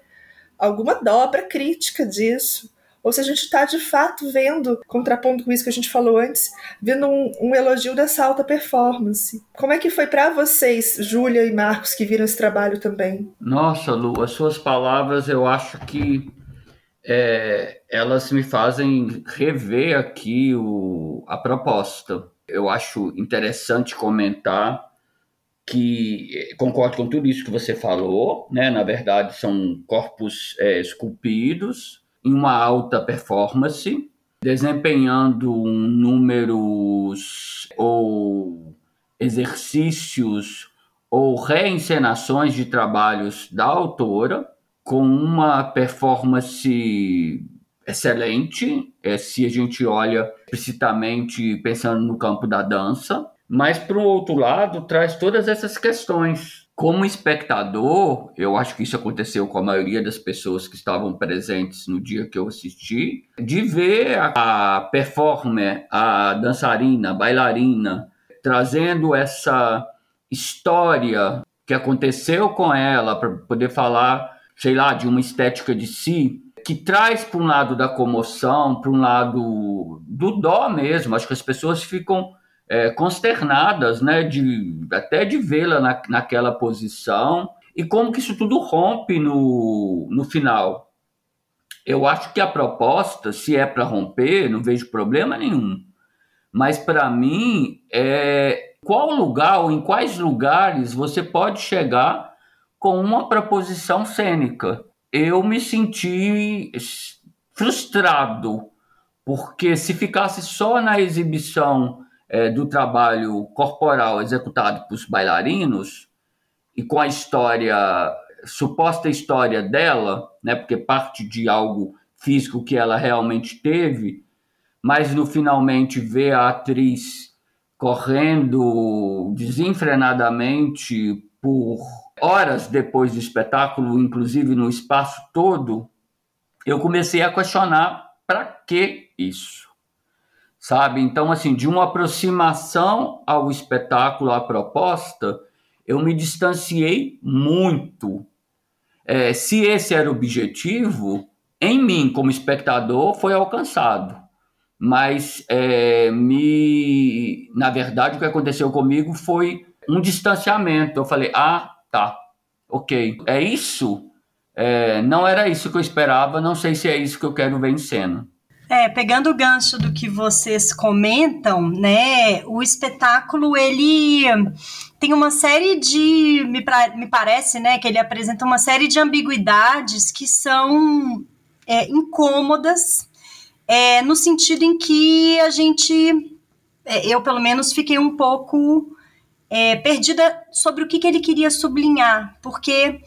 alguma dobra crítica disso. Ou se a gente está de fato vendo, contrapondo com isso que a gente falou antes, vendo um, um elogio dessa alta performance. Como é que foi para vocês, Júlia e Marcos, que viram esse trabalho também? Nossa, Lu, as suas palavras eu acho que é, elas me fazem rever aqui o, a proposta. Eu acho interessante comentar que eh, concordo com tudo isso que você falou, né? Na verdade, são corpos é, esculpidos em uma alta performance, desempenhando números ou exercícios ou reencenações de trabalhos da autora com uma performance excelente, é, se a gente olha explicitamente pensando no campo da dança, mas para o outro lado traz todas essas questões. Como espectador, eu acho que isso aconteceu com a maioria das pessoas que estavam presentes no dia que eu assisti, de ver a performer, a dançarina, a bailarina, trazendo essa história que aconteceu com ela para poder falar, sei lá, de uma estética de si, que traz para um lado da comoção, para um lado do dó mesmo. Acho que as pessoas ficam é, consternadas, né, de, até de vê-la na, naquela posição, e como que isso tudo rompe no, no final. Eu acho que a proposta, se é para romper, não vejo problema nenhum. Mas para mim, é qual lugar ou em quais lugares você pode chegar com uma proposição cênica. Eu me senti frustrado, porque se ficasse só na exibição é, do trabalho corporal executado pelos bailarinos e com a história, suposta história dela, né, porque parte de algo físico que ela realmente teve, mas no finalmente ver a atriz correndo desenfrenadamente por horas depois do espetáculo, inclusive no espaço todo, eu comecei a questionar para que isso? Sabe? Então, assim, de uma aproximação ao espetáculo, à proposta, eu me distanciei muito. É, se esse era o objetivo, em mim, como espectador, foi alcançado. Mas, é, me, na verdade, o que aconteceu comigo foi um distanciamento. Eu falei, ah, tá, ok, é isso? É, não era isso que eu esperava, não sei se é isso que eu quero ver em cena. É, pegando o gancho do que vocês comentam, né, o espetáculo ele tem uma série de, me, me parece, né, que ele apresenta uma série de ambiguidades que são é, incômodas, é, no sentido em que a gente, é, eu pelo menos fiquei um pouco é, perdida sobre o que, que ele queria sublinhar, porque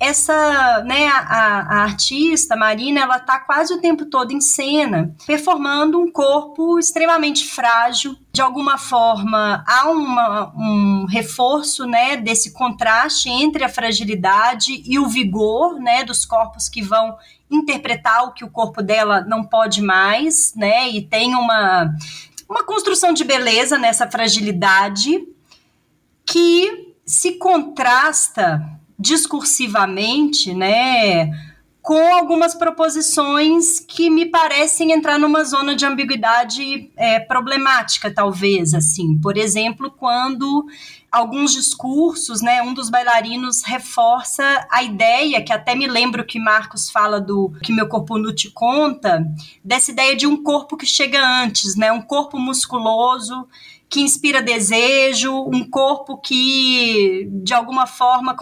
essa, né, a, a, artista Marina, ela tá quase o tempo todo em cena, performando um corpo extremamente frágil. De alguma forma, há uma, um reforço, né, desse contraste entre a fragilidade e o vigor, né, dos corpos que vão interpretar o que o corpo dela não pode mais, né, e tem uma, uma construção de beleza nessa fragilidade que se contrasta discursivamente, né, com algumas proposições que me parecem entrar numa zona de ambiguidade é, problemática, talvez, assim. Por exemplo, quando alguns discursos, né, um dos bailarinos reforça a ideia, que até me lembro que Marcos fala do que meu corpo não te conta, dessa ideia de um corpo que chega antes, né, um corpo musculoso que inspira desejo, um corpo que, de alguma forma,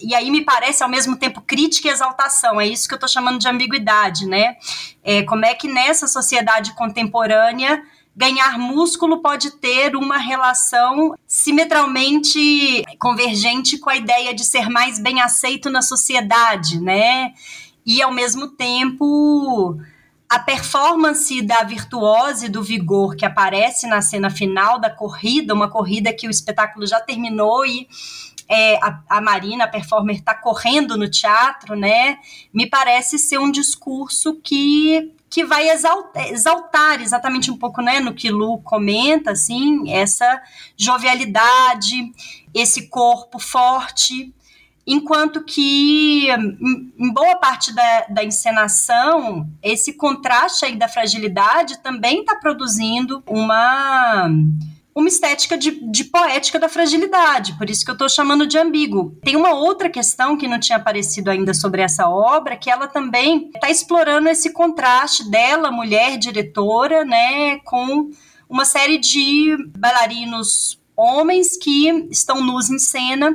e aí me parece ao mesmo tempo crítica e exaltação, é isso que eu estou chamando de ambiguidade, né? É, como é que nessa sociedade contemporânea ganhar músculo pode ter uma relação simetralmente convergente com a ideia de ser mais bem aceito na sociedade, né? E ao mesmo tempo a performance da virtuose do vigor que aparece na cena final da corrida, uma corrida que o espetáculo já terminou e é, a, a, Marina, a performer, está correndo no teatro, né? Me parece ser um discurso que, que vai exaltar, exaltar exatamente um pouco, né, no que Lu comenta, assim, essa jovialidade, esse corpo forte, Enquanto que, em boa parte da, da encenação, esse contraste aí da fragilidade também está produzindo uma uma estética de, de, poética da fragilidade, por isso que eu estou chamando de ambíguo. Tem uma outra questão que não tinha aparecido ainda sobre essa obra, que ela também está explorando esse contraste dela, mulher diretora, né, com uma série de bailarinos homens que estão nus em cena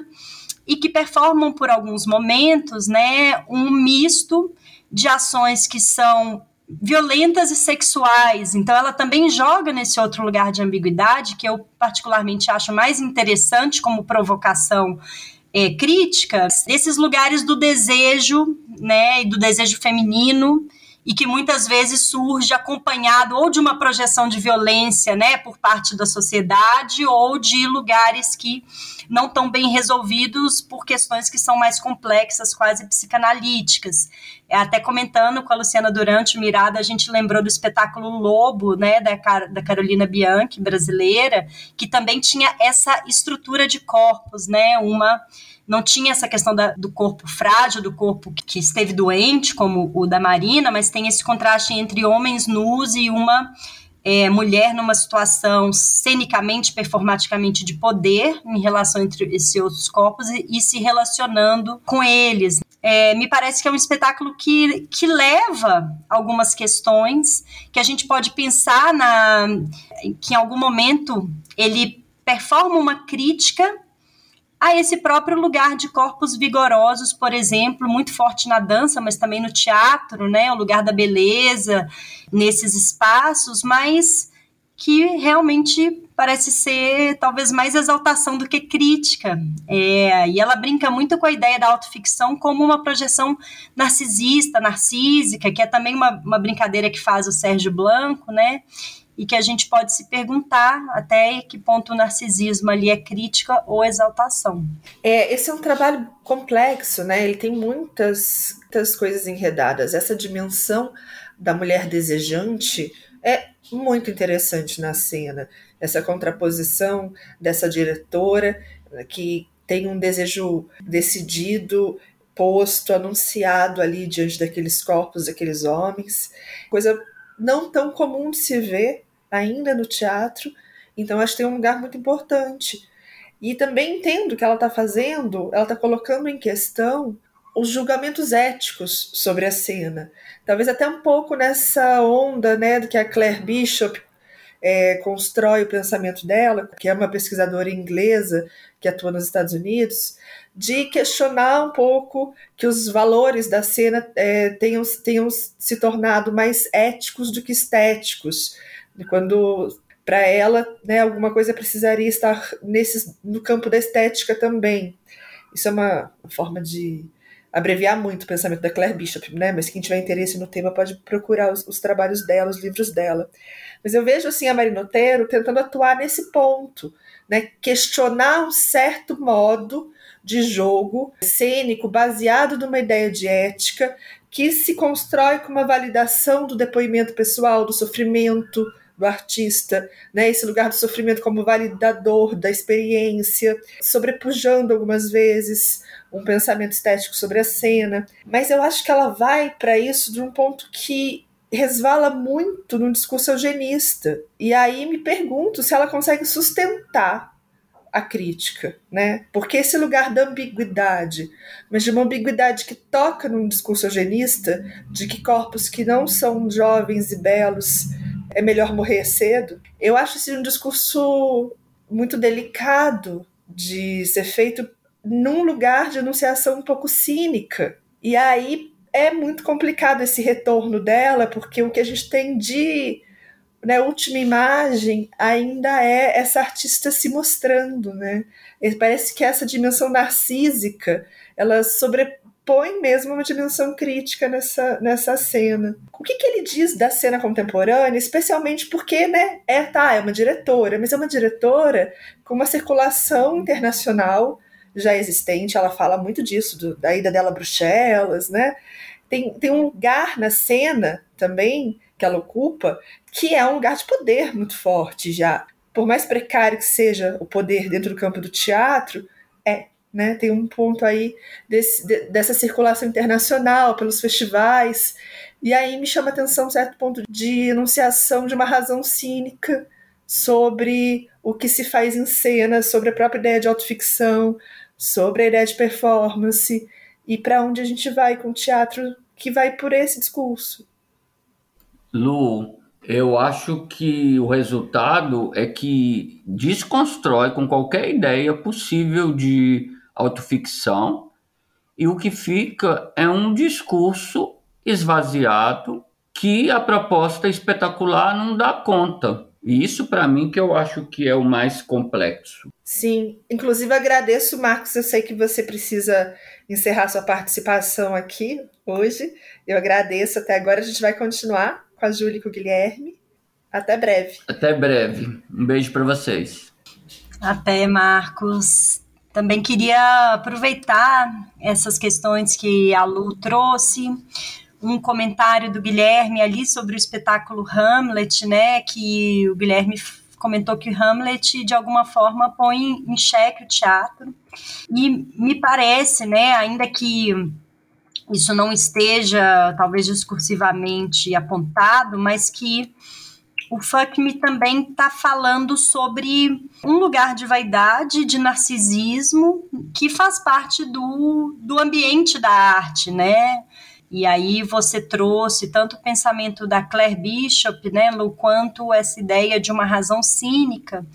e que performam por alguns momentos, né, um misto de ações que são violentas e sexuais. Então ela também joga nesse outro lugar de ambiguidade que eu particularmente acho mais interessante como provocação é, crítica, esses lugares do desejo, né, e do desejo feminino e que muitas vezes surge acompanhado ou de uma projeção de violência, né, por parte da sociedade ou de lugares que não estão bem resolvidos por questões que são mais complexas, quase psicanalíticas. É, até comentando com a Luciana Durante Mirada, a gente lembrou do espetáculo Lobo, né, da, da Carolina Bianchi, brasileira, que também tinha essa estrutura de corpos, né, uma não tinha essa questão da, do corpo frágil, do corpo que esteve doente, como o da Marina, mas tem esse contraste entre homens nus e uma é, mulher numa situação cenicamente, performaticamente de poder em relação entre esses outros corpos e, e se relacionando com eles. É, me parece que é um espetáculo que, que leva algumas questões que a gente pode pensar na que em algum momento ele performa uma crítica a esse próprio lugar de corpos vigorosos, por exemplo, muito forte na dança, mas também no teatro, né, o lugar da beleza nesses espaços, mas que realmente parece ser talvez mais exaltação do que crítica. É, e ela brinca muito com a ideia da autoficção como uma projeção narcisista, narcísica, que é também uma, uma brincadeira que faz o Sérgio Blanco, né? E que a gente pode se perguntar até que ponto o narcisismo ali é crítica ou exaltação. É, esse é um trabalho complexo, né? Ele tem muitas, muitas coisas enredadas. Essa dimensão da mulher desejante é muito interessante na cena. Essa contraposição dessa diretora que tem um desejo decidido, posto, anunciado ali diante daqueles corpos, daqueles homens. Coisa não tão comum de se ver ainda no teatro, então acho que tem um lugar muito importante. E também entendo que ela está fazendo, ela está colocando em questão os julgamentos éticos sobre a cena. Talvez até um pouco nessa onda né, do que a Claire Bishop é, constrói o pensamento dela, que é uma pesquisadora inglesa que atua nos Estados Unidos, de questionar um pouco que os valores da cena é, tenham, tenham se tornado mais éticos do que estéticos quando para ela, né, alguma coisa precisaria estar nesse, no campo da estética também. Isso é uma forma de abreviar muito o pensamento da Claire Bishop, né? Mas quem tiver interesse no tema pode procurar os, os trabalhos dela, os livros dela. Mas eu vejo assim a Marina Otero tentando atuar nesse ponto, né? Questionar um certo modo de jogo cênico baseado numa ideia de ética que se constrói com uma validação do depoimento pessoal, do sofrimento, do artista, né? Esse lugar do sofrimento como validador da experiência, sobrepujando algumas vezes um pensamento estético sobre a cena. Mas eu acho que ela vai para isso de um ponto que resvala muito no discurso eugenista. E aí me pergunto se ela consegue sustentar a crítica, né? Porque esse lugar da ambiguidade, mas de uma ambiguidade que toca num discurso eugenista, de que corpos que não são jovens e belos é melhor morrer cedo. Eu acho esse um discurso muito delicado de ser feito num lugar de anunciação um pouco cínica. E aí é muito complicado esse retorno dela, porque o que a gente tem de né, última imagem ainda é essa artista se mostrando, né? Parece que essa dimensão narcísica ela sobre, põe mesmo uma dimensão crítica nessa, nessa cena. O que, que ele diz da cena contemporânea, especialmente porque, né, é, tá, é uma diretora, mas é uma diretora com uma circulação internacional já existente, ela fala muito disso, do, da ida dela a Bruxelas, né? Tem, tem um lugar na cena também que ela ocupa, que é um lugar de poder muito forte já. Por mais precário que seja o poder dentro do campo do teatro, né? Tem um ponto aí desse, de, dessa circulação internacional pelos festivais. E aí me chama a atenção um certo ponto de enunciação de uma razão cínica sobre o que se faz em cena, sobre a própria ideia de autoficção, sobre a ideia de performance e para onde a gente vai com o teatro que vai por esse discurso. Lu, eu acho que o resultado é que desconstrói com qualquer ideia possível de autoficção, e o que fica é um discurso esvaziado que a proposta espetacular não dá conta. E isso para mim que eu acho que é o mais complexo. Sim, inclusive agradeço, Marcos, eu sei que você precisa encerrar sua participação aqui hoje. Eu agradeço até agora, a gente vai continuar com a Júlia e com o Guilherme. Até breve. Até breve. Um beijo para vocês. Até, Marcos. Também queria aproveitar essas questões que a Lu trouxe um comentário do Guilherme ali sobre o espetáculo Hamlet, né? Que o Guilherme comentou que Hamlet de alguma forma põe em xeque o teatro. E me parece, né, ainda que isso não esteja talvez discursivamente apontado, mas que o Fuck Me também está falando sobre um lugar de vaidade, de narcisismo, que faz parte do, do ambiente da arte, né? E aí você trouxe tanto o pensamento da Claire Bishop, né, Lu, quanto essa ideia de uma razão cínica.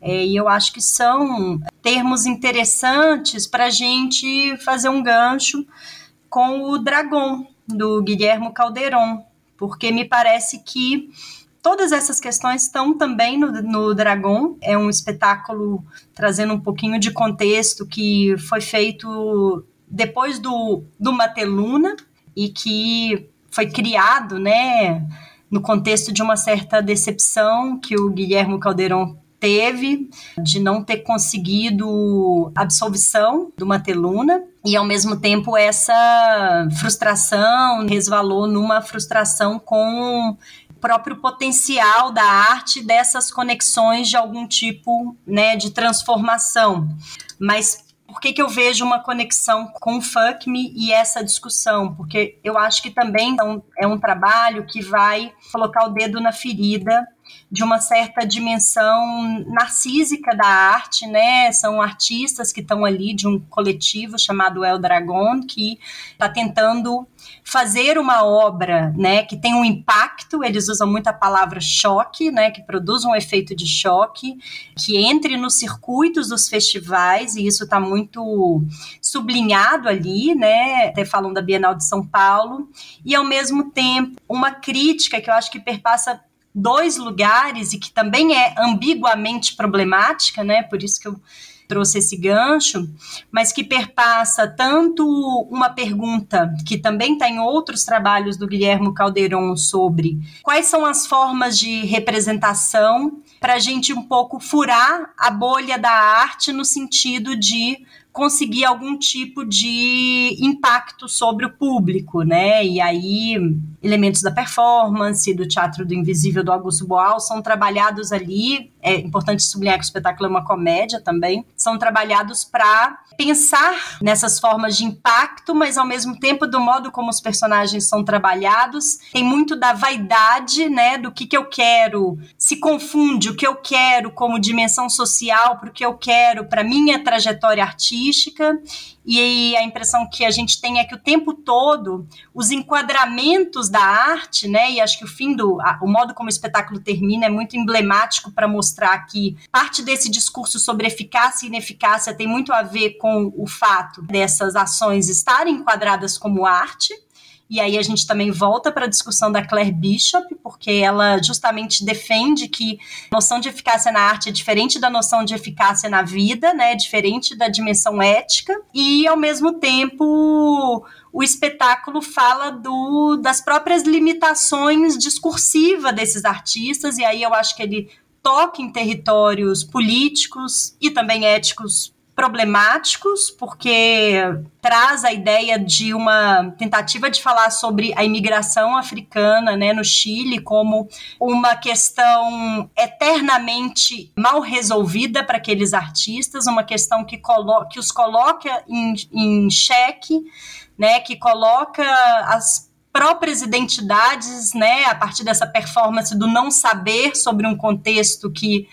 É, e eu acho que são termos interessantes para a gente fazer um gancho com o Dragon, do Guilhermo Calderon, porque me parece que todas essas questões estão também no, no Dragon. É um espetáculo trazendo um pouquinho de contexto que foi feito depois do, do Mateluna, e que foi criado, né, no contexto de uma certa decepção que o Guilherme Caldeirão teve de não ter conseguido absolvição do Mateluna e ao mesmo tempo essa frustração resvalou numa frustração com próprio potencial da arte dessas conexões de algum tipo, né, de transformação. Mas por que, que eu vejo uma conexão com o Fuck Me e essa discussão? Porque eu acho que também é um, é um trabalho que vai colocar o dedo na ferida de uma certa dimensão narcísica da arte, né? São artistas que estão ali de um coletivo chamado El Dragon que está tentando fazer uma obra, né, que tem um impacto, eles usam muito a palavra choque, né, que produz um efeito de choque, que entre nos circuitos dos festivais, e isso está muito sublinhado ali, né, até falam da Bienal de São Paulo, e ao mesmo tempo uma crítica que eu acho que perpassa dois lugares e que também é ambiguamente problemática, né, por isso que eu trouxe esse gancho, mas que perpassa tanto uma pergunta que também está em outros trabalhos do Guilherme Calderon sobre quais são as formas de representação para a gente um pouco furar a bolha da arte no sentido de conseguir algum tipo de impacto sobre o público, né? E aí elementos da performance, do teatro do invisível do Augusto Boal são trabalhados ali. É importante sublinhar que o espetáculo é uma comédia também. São trabalhados para pensar nessas formas de impacto, mas ao mesmo tempo do modo como os personagens são trabalhados, tem muito da vaidade, né? Do que que eu quero. Se confunde o que eu quero como dimensão social para o que eu quero para minha trajetória artística e a impressão que a gente tem é que o tempo todo os enquadramentos da arte, né, e acho que o fim do, a, o modo como o espetáculo termina é muito emblemático para mostrar que parte desse discurso sobre eficácia e ineficácia tem muito a ver com o fato dessas ações estarem enquadradas como arte, e aí a gente também volta para a discussão da Claire Bishop, porque ela justamente defende que a noção de eficácia na arte é diferente da noção de eficácia na vida, né? É diferente da dimensão ética, e ao mesmo tempo o espetáculo fala do, das próprias limitações discursivas desses artistas, e aí eu acho que ele toca em territórios políticos e também éticos problemáticos, porque traz a ideia de uma tentativa de falar sobre a imigração africana né, no Chile como uma questão eternamente mal resolvida para aqueles artistas, uma questão que, que os coloca em, em xeque, né, que coloca as próprias identidades, né, a partir dessa performance do não saber sobre um contexto que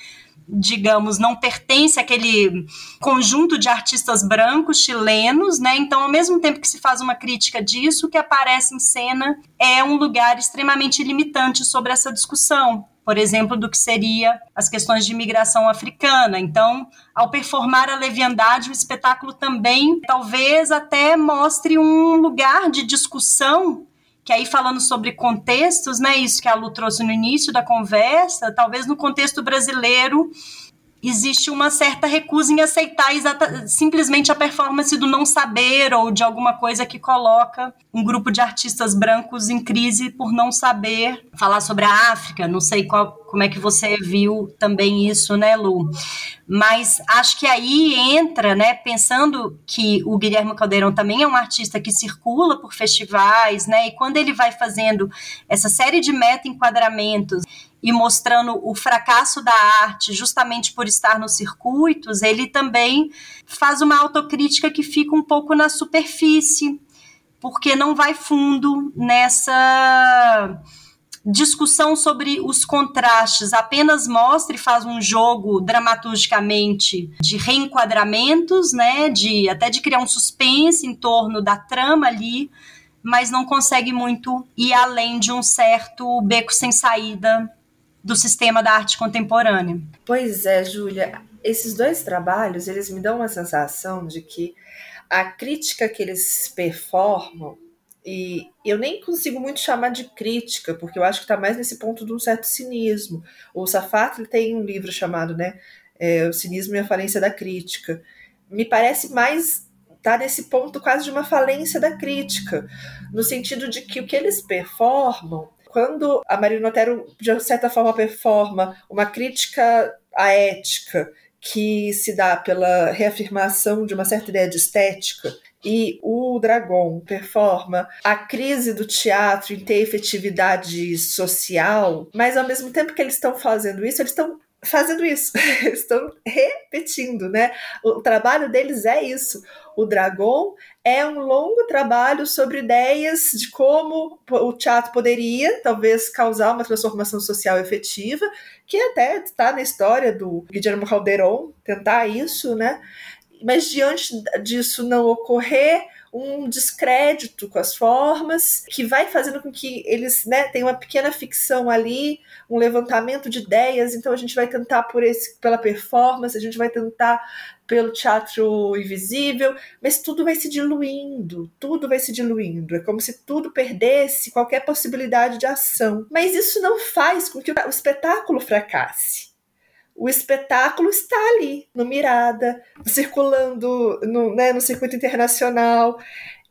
digamos, não pertence àquele conjunto de artistas brancos chilenos, né? Então, ao mesmo tempo que se faz uma crítica disso, o que aparece em cena é um lugar extremamente limitante sobre essa discussão. Por exemplo, do que seria as questões de imigração africana. Então, ao performar a leviandade, o espetáculo também talvez até mostre um lugar de discussão que aí falando sobre contextos, né, isso que a Lu trouxe no início da conversa, talvez no contexto brasileiro existe uma certa recusa em aceitar exata, simplesmente a performance do não saber ou de alguma coisa que coloca um grupo de artistas brancos em crise por não saber falar sobre a África. Não sei qual, como é que você viu também isso, né, Lu? Mas acho que aí entra, né, pensando que o Guilherme Caldeirão também é um artista que circula por festivais, né, e quando ele vai fazendo essa série de meta-enquadramentos e mostrando o fracasso da arte justamente por estar nos circuitos, ele também faz uma autocrítica que fica um pouco na superfície, porque não vai fundo nessa discussão sobre os contrastes, apenas mostra e faz um jogo dramaturgicamente de reenquadramentos, né, de até de criar um suspense em torno da trama ali, mas não consegue muito ir além de um certo beco sem saída do sistema da arte contemporânea. Pois é, Júlia, esses dois trabalhos, eles me dão uma sensação de que a crítica que eles performam e eu nem consigo muito chamar de crítica, porque eu acho que está mais nesse ponto de um certo cinismo. O Safato tem um livro chamado né, é, O Cinismo e a Falência da Crítica. Me parece mais tá nesse ponto quase de uma falência da crítica, no sentido de que o que eles performam quando a Marina Otero, de certa forma, performa uma crítica à ética que se dá pela reafirmação de uma certa ideia de estética, e o Dragon performa a crise do teatro em ter efetividade social, mas ao mesmo tempo que eles estão fazendo isso, eles estão fazendo isso, eles estão repetindo, né? O trabalho deles é isso. O Dragon é um longo trabalho sobre ideias de como o teatro poderia, talvez, causar uma transformação social efetiva, que até está na história do Guillermo Calderón, tentar isso, né? Mas diante disso não ocorrer, um descrédito com as formas, que vai fazendo com que eles né, tenham uma pequena ficção ali, um levantamento de ideias. Então a gente vai tentar por esse, pela performance, a gente vai tentar pelo teatro invisível, mas tudo vai se diluindo, tudo vai se diluindo. É como se tudo perdesse qualquer possibilidade de ação. Mas isso não faz com que o espetáculo fracasse o espetáculo está ali, no Mirada, circulando no, né, no circuito internacional.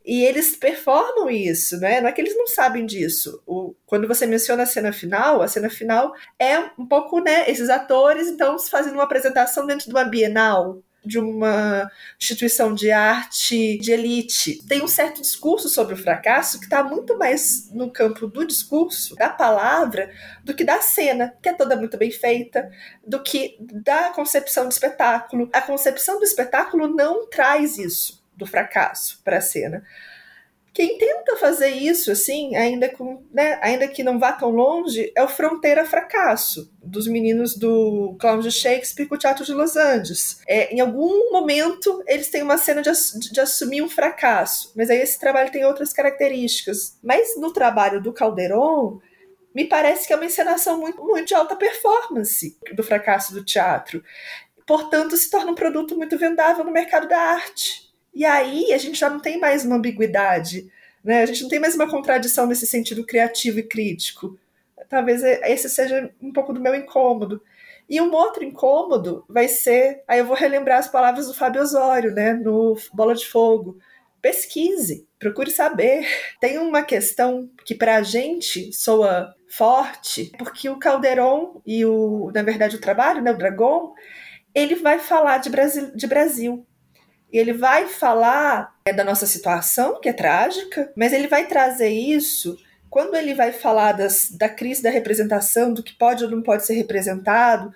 E eles performam isso, né? Não é que eles não sabem disso. O, quando você menciona a cena final, a cena final é um pouco, né? Esses atores, então, fazendo uma apresentação dentro de uma Bienal, de uma instituição de arte de elite. Tem um certo discurso sobre o fracasso que está muito mais no campo do discurso, da palavra, do que da cena, que é toda muito bem feita, do que da concepção do espetáculo. A concepção do espetáculo não traz isso do fracasso para a cena. Quem tenta fazer isso, assim, ainda, com, né, ainda que não vá tão longe, é o Fronteira Fracasso, dos meninos do Clown de Shakespeare com o Teatro de Los Angeles. É, em algum momento, eles têm uma cena de, de assumir um fracasso, mas aí esse trabalho tem outras características. Mas no trabalho do Calderon, me parece que é uma encenação muito, muito de alta performance do fracasso do teatro. Portanto, se torna um produto muito vendável no mercado da arte. E aí a gente já não tem mais uma ambiguidade, né? A gente não tem mais uma contradição nesse sentido criativo e crítico. Talvez esse seja um pouco do meu incômodo. E um outro incômodo vai ser, aí eu vou relembrar as palavras do Fábio Osório, né, no Bola de Fogo. Pesquise, procure saber. Tem uma questão que para a gente soa forte, porque o Calderon e o, na verdade, o trabalho, né, o Dragon, ele vai falar de de Brasil e ele vai falar é, da nossa situação, que é trágica, mas ele vai trazer isso quando ele vai falar das, da crise da representação, do que pode ou não pode ser representado.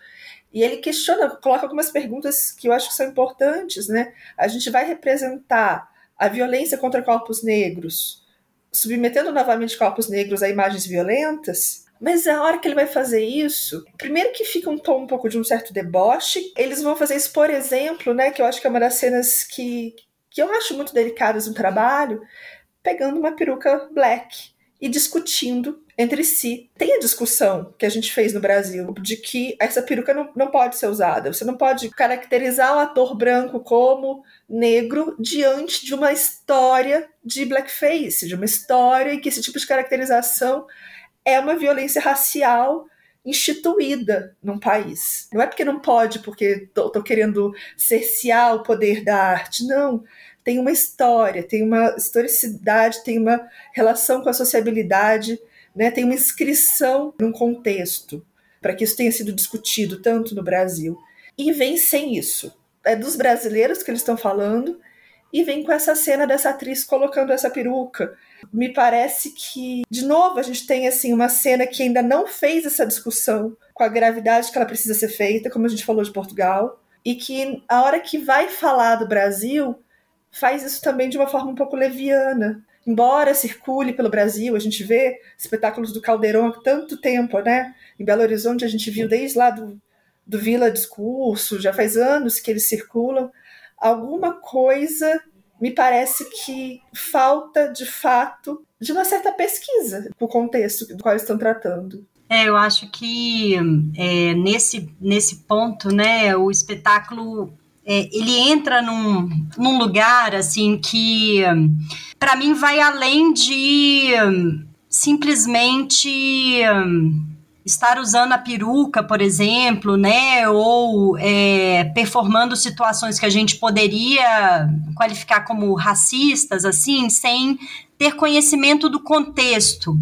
E ele questiona, coloca algumas perguntas que eu acho que são importantes, né? A gente vai representar a violência contra corpos negros, submetendo novamente corpos negros a imagens violentas, mas a hora que ele vai fazer isso, primeiro que fica um tom um pouco de um certo deboche, eles vão fazer isso, por exemplo, né, que eu acho que é uma das cenas que, que eu acho muito delicadas no trabalho, pegando uma peruca black e discutindo entre si. Tem a discussão que a gente fez no Brasil de que essa peruca não, não pode ser usada. Você não pode caracterizar o ator branco como negro diante de uma história de blackface, de uma história em que esse tipo de caracterização é uma violência racial instituída num país. Não é porque não pode, porque tô querendo cercear o poder da arte. Não tem uma história, tem uma historicidade, tem uma relação com a sociabilidade, né, tem uma inscrição num contexto, para que isso tenha sido discutido tanto no Brasil. E vem sem isso. É dos brasileiros que eles estão falando, e vem com essa cena dessa atriz colocando essa peruca. Me parece que, de novo, a gente tem assim uma cena que ainda não fez essa discussão com a gravidade que ela precisa ser feita, como a gente falou de Portugal, e que a hora que vai falar do Brasil, faz isso também de uma forma um pouco leviana. Embora circule pelo Brasil, a gente vê espetáculos do Caldeirão há tanto tempo, né? Em Belo Horizonte a gente viu desde lá do, do Vila Discurso, já faz anos que eles circulam. Alguma coisa me parece que falta, de fato, de uma certa pesquisa com o contexto do qual estão tratando. É, eu acho que é, nesse, nesse ponto, né, o espetáculo é, ele entra num, num lugar assim que para mim vai além de simplesmente estar usando a peruca, por exemplo, né, ou é, performando situações que a gente poderia qualificar como racistas, assim, sem ter conhecimento do contexto.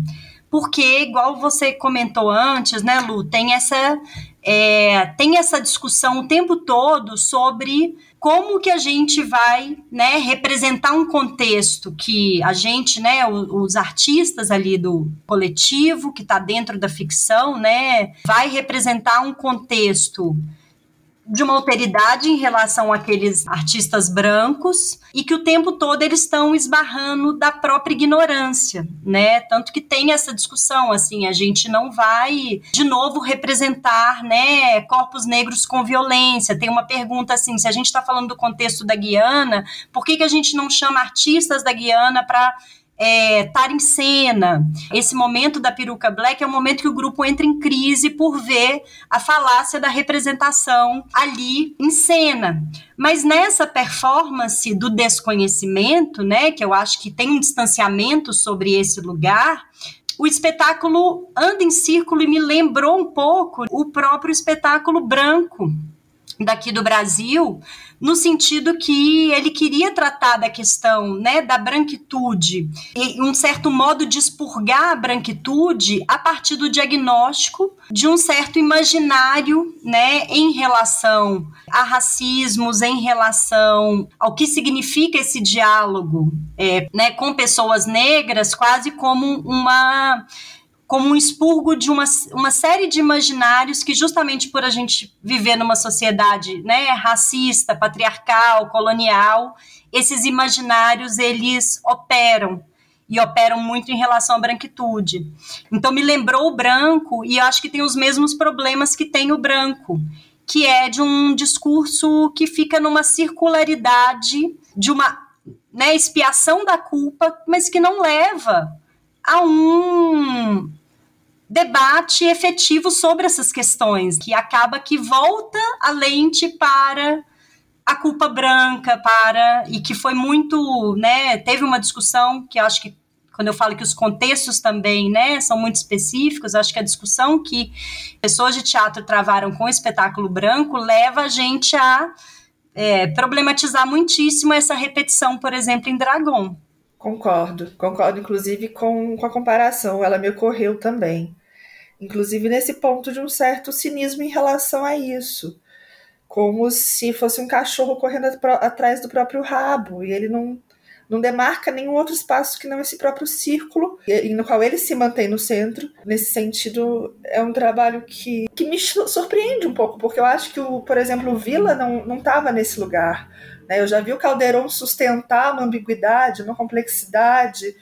Porque, igual você comentou antes, né, Lu, tem essa é, tem essa discussão o tempo todo sobre como que a gente vai né, representar um contexto que a gente, né, os artistas ali do coletivo que está dentro da ficção, né, vai representar um contexto de uma alteridade em relação àqueles artistas brancos e que o tempo todo eles estão esbarrando da própria ignorância, né? Tanto que tem essa discussão, assim, a gente não vai de novo representar, né, corpos negros com violência. Tem uma pergunta assim, se a gente está falando do contexto da Guiana, por que, que a gente não chama artistas da Guiana para é, estar em cena. Esse momento da peruca black é o momento que o grupo entra em crise por ver a falácia da representação ali em cena. Mas nessa performance do desconhecimento, né, que eu acho que tem um distanciamento sobre esse lugar, o espetáculo anda em círculo e me lembrou um pouco o próprio espetáculo branco daqui do Brasil, no sentido que ele queria tratar da questão né, da branquitude e um certo modo de expurgar a branquitude a partir do diagnóstico de um certo imaginário né, em relação a racismos, em relação ao que significa esse diálogo é, né, com pessoas negras, quase como uma como um expurgo de uma, uma série de imaginários que, justamente por a gente viver numa sociedade né, racista, patriarcal, colonial, esses imaginários eles operam e operam muito em relação à branquitude. Então me lembrou o branco e eu acho que tem os mesmos problemas que tem o branco, que é de um discurso que fica numa circularidade de uma né, expiação da culpa, mas que não leva a um debate efetivo sobre essas questões, que acaba que volta a lente para a culpa branca, para e que foi muito, né, teve uma discussão que acho que quando eu falo que os contextos também, né, são muito específicos, acho que a discussão que pessoas de teatro travaram com o espetáculo branco leva a gente a é, problematizar muitíssimo essa repetição, por exemplo, em Dragon. Concordo, concordo inclusive com, com a comparação, ela me ocorreu também inclusive nesse ponto de um certo cinismo em relação a isso, como se fosse um cachorro correndo atrás do próprio rabo e ele não não demarca nenhum outro espaço que não esse próprio círculo, no qual ele se mantém no centro. Nesse sentido, é um trabalho que, que me surpreende um pouco, porque eu acho que, o, por exemplo, o Vila não estava nesse lugar. Né? Eu já vi o Caldeirão sustentar uma ambiguidade, uma complexidade,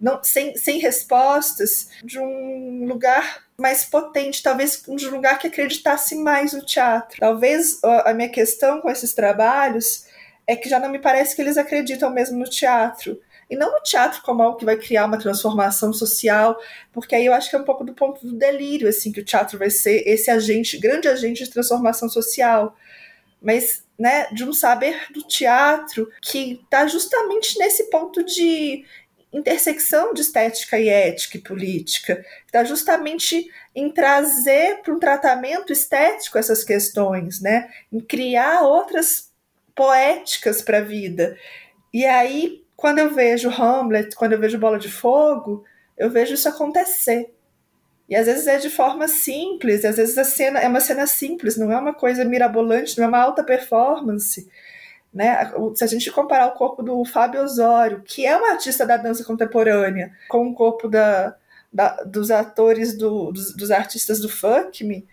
não, sem, sem respostas, de um lugar mais potente, talvez um lugar que acreditasse mais no teatro. Talvez a minha questão com esses trabalhos é que já não me parece que eles acreditam mesmo no teatro. e não no teatro como algo que vai criar uma transformação social, porque aí eu acho que é um pouco do ponto do delírio, assim, que o teatro vai ser esse agente, grande agente de transformação social, mas, né, de um saber do teatro que está justamente nesse ponto de intersecção de estética e ética e política, está justamente em trazer para um tratamento estético essas questões, né? em criar outras poéticas para a vida. E aí, quando eu vejo Hamlet, quando eu vejo Bola de Fogo, eu vejo isso acontecer. E às vezes é de forma simples, às vezes a cena é uma cena simples, não é uma coisa mirabolante, não é uma alta performance, né? Se a gente comparar o corpo do Fábio Osório, que é um artista da dança contemporânea, com o corpo da, da dos atores, do, dos, dos, artistas do Fuck Me,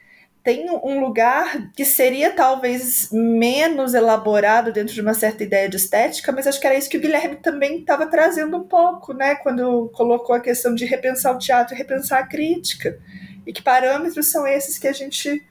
tem um lugar que seria talvez menos elaborado dentro de uma certa ideia de estética, mas acho que era isso que o Guilherme também estava trazendo um pouco, né? Quando colocou a questão de repensar o teatro e repensar a crítica. E que parâmetros são esses que a gente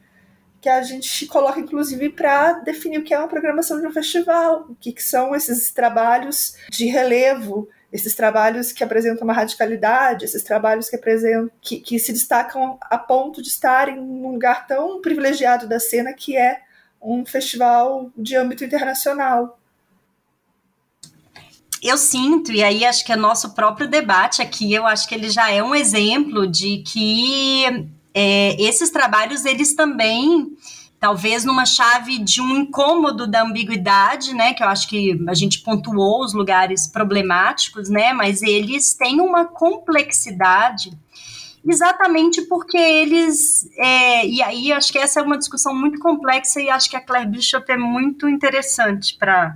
que a gente coloca, inclusive, para definir o que é uma programação de um festival, o que, que são esses trabalhos de relevo, esses trabalhos que apresentam uma radicalidade, esses trabalhos que apresentam, que, que se destacam a ponto de estar em um lugar tão privilegiado da cena que é um festival de âmbito internacional. Eu sinto, e aí acho que é nosso próprio debate aqui, eu acho que ele já é um exemplo de que é, esses trabalhos eles também talvez numa chave de um incômodo da ambiguidade, né, que eu acho que a gente pontuou os lugares problemáticos, né, mas eles têm uma complexidade exatamente porque eles é, e aí acho que essa é uma discussão muito complexa e acho que a Claire Bishop é muito interessante para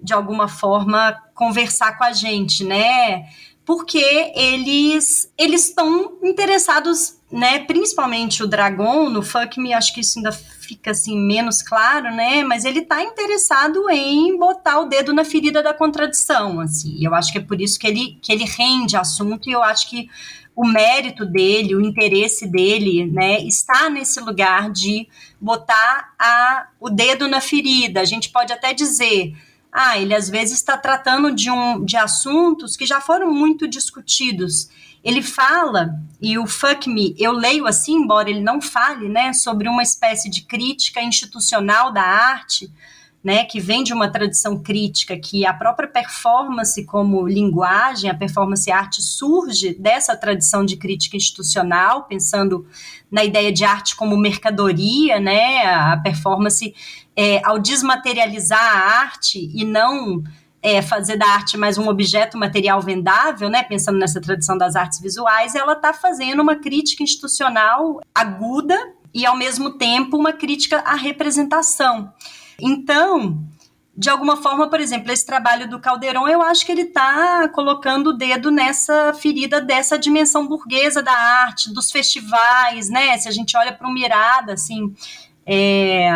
de alguma forma conversar com a gente, né? Porque eles eles estão interessados né, principalmente o Dragon, no Fuck Me, acho que isso ainda fica assim menos claro, né, mas ele tá interessado em botar o dedo na ferida da contradição, assim, eu acho que é por isso que ele, que ele rende assunto e eu acho que o mérito dele, o interesse dele, né, está nesse lugar de botar a, o dedo na ferida, a gente pode até dizer ah, ele às vezes está tratando de, um, de assuntos que já foram muito discutidos, ele fala, e o Fuck Me, eu leio assim, embora ele não fale, né, sobre uma espécie de crítica institucional da arte, né, que vem de uma tradição crítica, que a própria performance como linguagem, a performance arte surge dessa tradição de crítica institucional, pensando na ideia de arte como mercadoria, né, a performance é, ao desmaterializar a arte e não é, fazer da arte mais um objeto material vendável, né, pensando nessa tradição das artes visuais, ela está fazendo uma crítica institucional aguda e, ao mesmo tempo, uma crítica à representação. Então, de alguma forma, por exemplo, esse trabalho do Calderon, eu acho que ele está colocando o dedo nessa ferida dessa dimensão burguesa da arte, dos festivais, né? Se a gente olha para o Mirada, assim, é,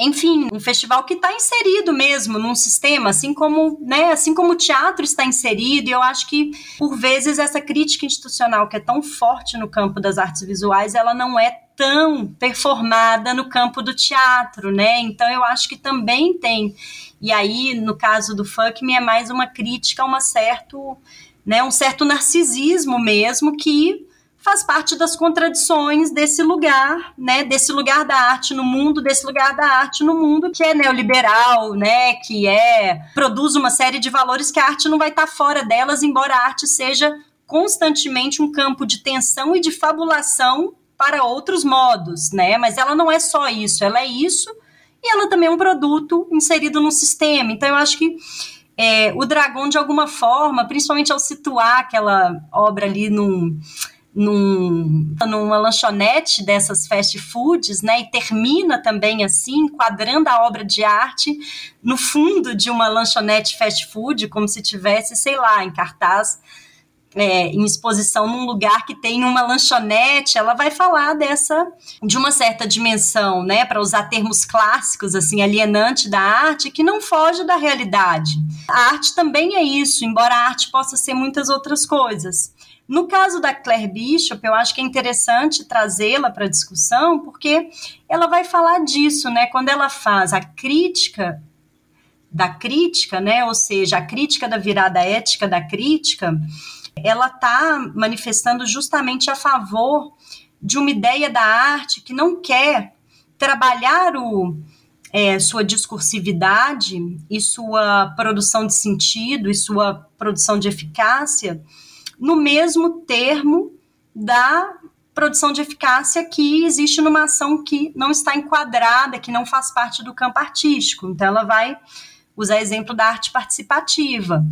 enfim, um festival que está inserido mesmo num sistema, assim como, né, assim como o teatro está inserido, e eu acho que, por vezes, essa crítica institucional que é tão forte no campo das artes visuais, ela não é tão performada no campo do teatro, né? Então eu acho que também tem. E aí, no caso do Fuck Me, é mais uma crítica a uma certo, né, um certo narcisismo mesmo que faz parte das contradições desse lugar, né, desse lugar da arte no mundo, desse lugar da arte no mundo que é neoliberal, né, que é produz uma série de valores que a arte não vai estar fora delas, embora a arte seja constantemente um campo de tensão e de fabulação para outros modos, né? Mas ela não é só isso, ela é isso e ela também é um produto inserido no sistema. Então eu acho que é, o Dragão, de alguma forma, principalmente ao situar aquela obra ali num num, numa lanchonete dessas fast foods, né? E termina também assim, enquadrando a obra de arte no fundo de uma lanchonete fast food, como se tivesse, sei lá, em cartaz. É, em exposição num lugar que tem uma lanchonete, ela vai falar dessa de uma certa dimensão, né, para usar termos clássicos assim, alienante da arte que não foge da realidade. A arte também é isso, embora a arte possa ser muitas outras coisas. No caso da Claire Bishop, eu acho que é interessante trazê-la para a discussão, porque ela vai falar disso, né? Quando ela faz a crítica da crítica, né? Ou seja, a crítica da virada ética da crítica, ela está manifestando justamente a favor de uma ideia da arte que não quer trabalhar o, é, sua discursividade e sua produção de sentido e sua produção de eficácia no mesmo termo da produção de eficácia que existe numa ação que não está enquadrada, que não faz parte do campo artístico. Então, ela vai usar exemplo da arte participativa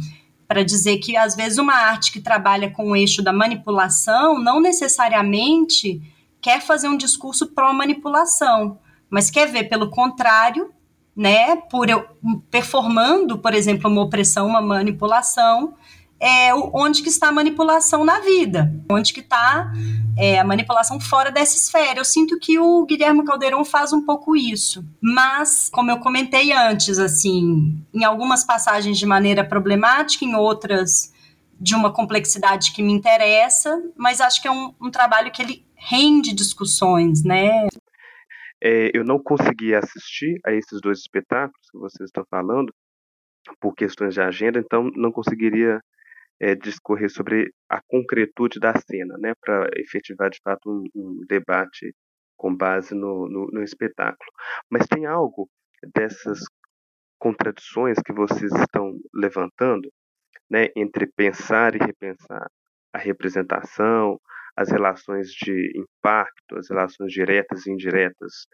para dizer que às vezes uma arte que trabalha com o eixo da manipulação não necessariamente quer fazer um discurso pró-manipulação, mas quer ver pelo contrário, né, por eu performando, por exemplo, uma opressão, uma manipulação, é onde que está a manipulação na vida, onde que está é, a manipulação fora dessa esfera. Eu sinto que o Guilherme Caldeirão faz um pouco isso, mas como eu comentei antes, assim, em algumas passagens de maneira problemática, em outras de uma complexidade que me interessa, mas acho que é um, um trabalho que ele rende discussões, né? É, eu não consegui assistir a esses dois espetáculos que vocês estão falando por questões de agenda, então não conseguiria é, discorrer sobre a concretude da cena, né, para efetivar de fato um, um, debate com base no, no, no espetáculo. Mas tem algo dessas contradições que vocês estão levantando, né, entre pensar e repensar a representação, as relações de impacto, as relações diretas e indiretas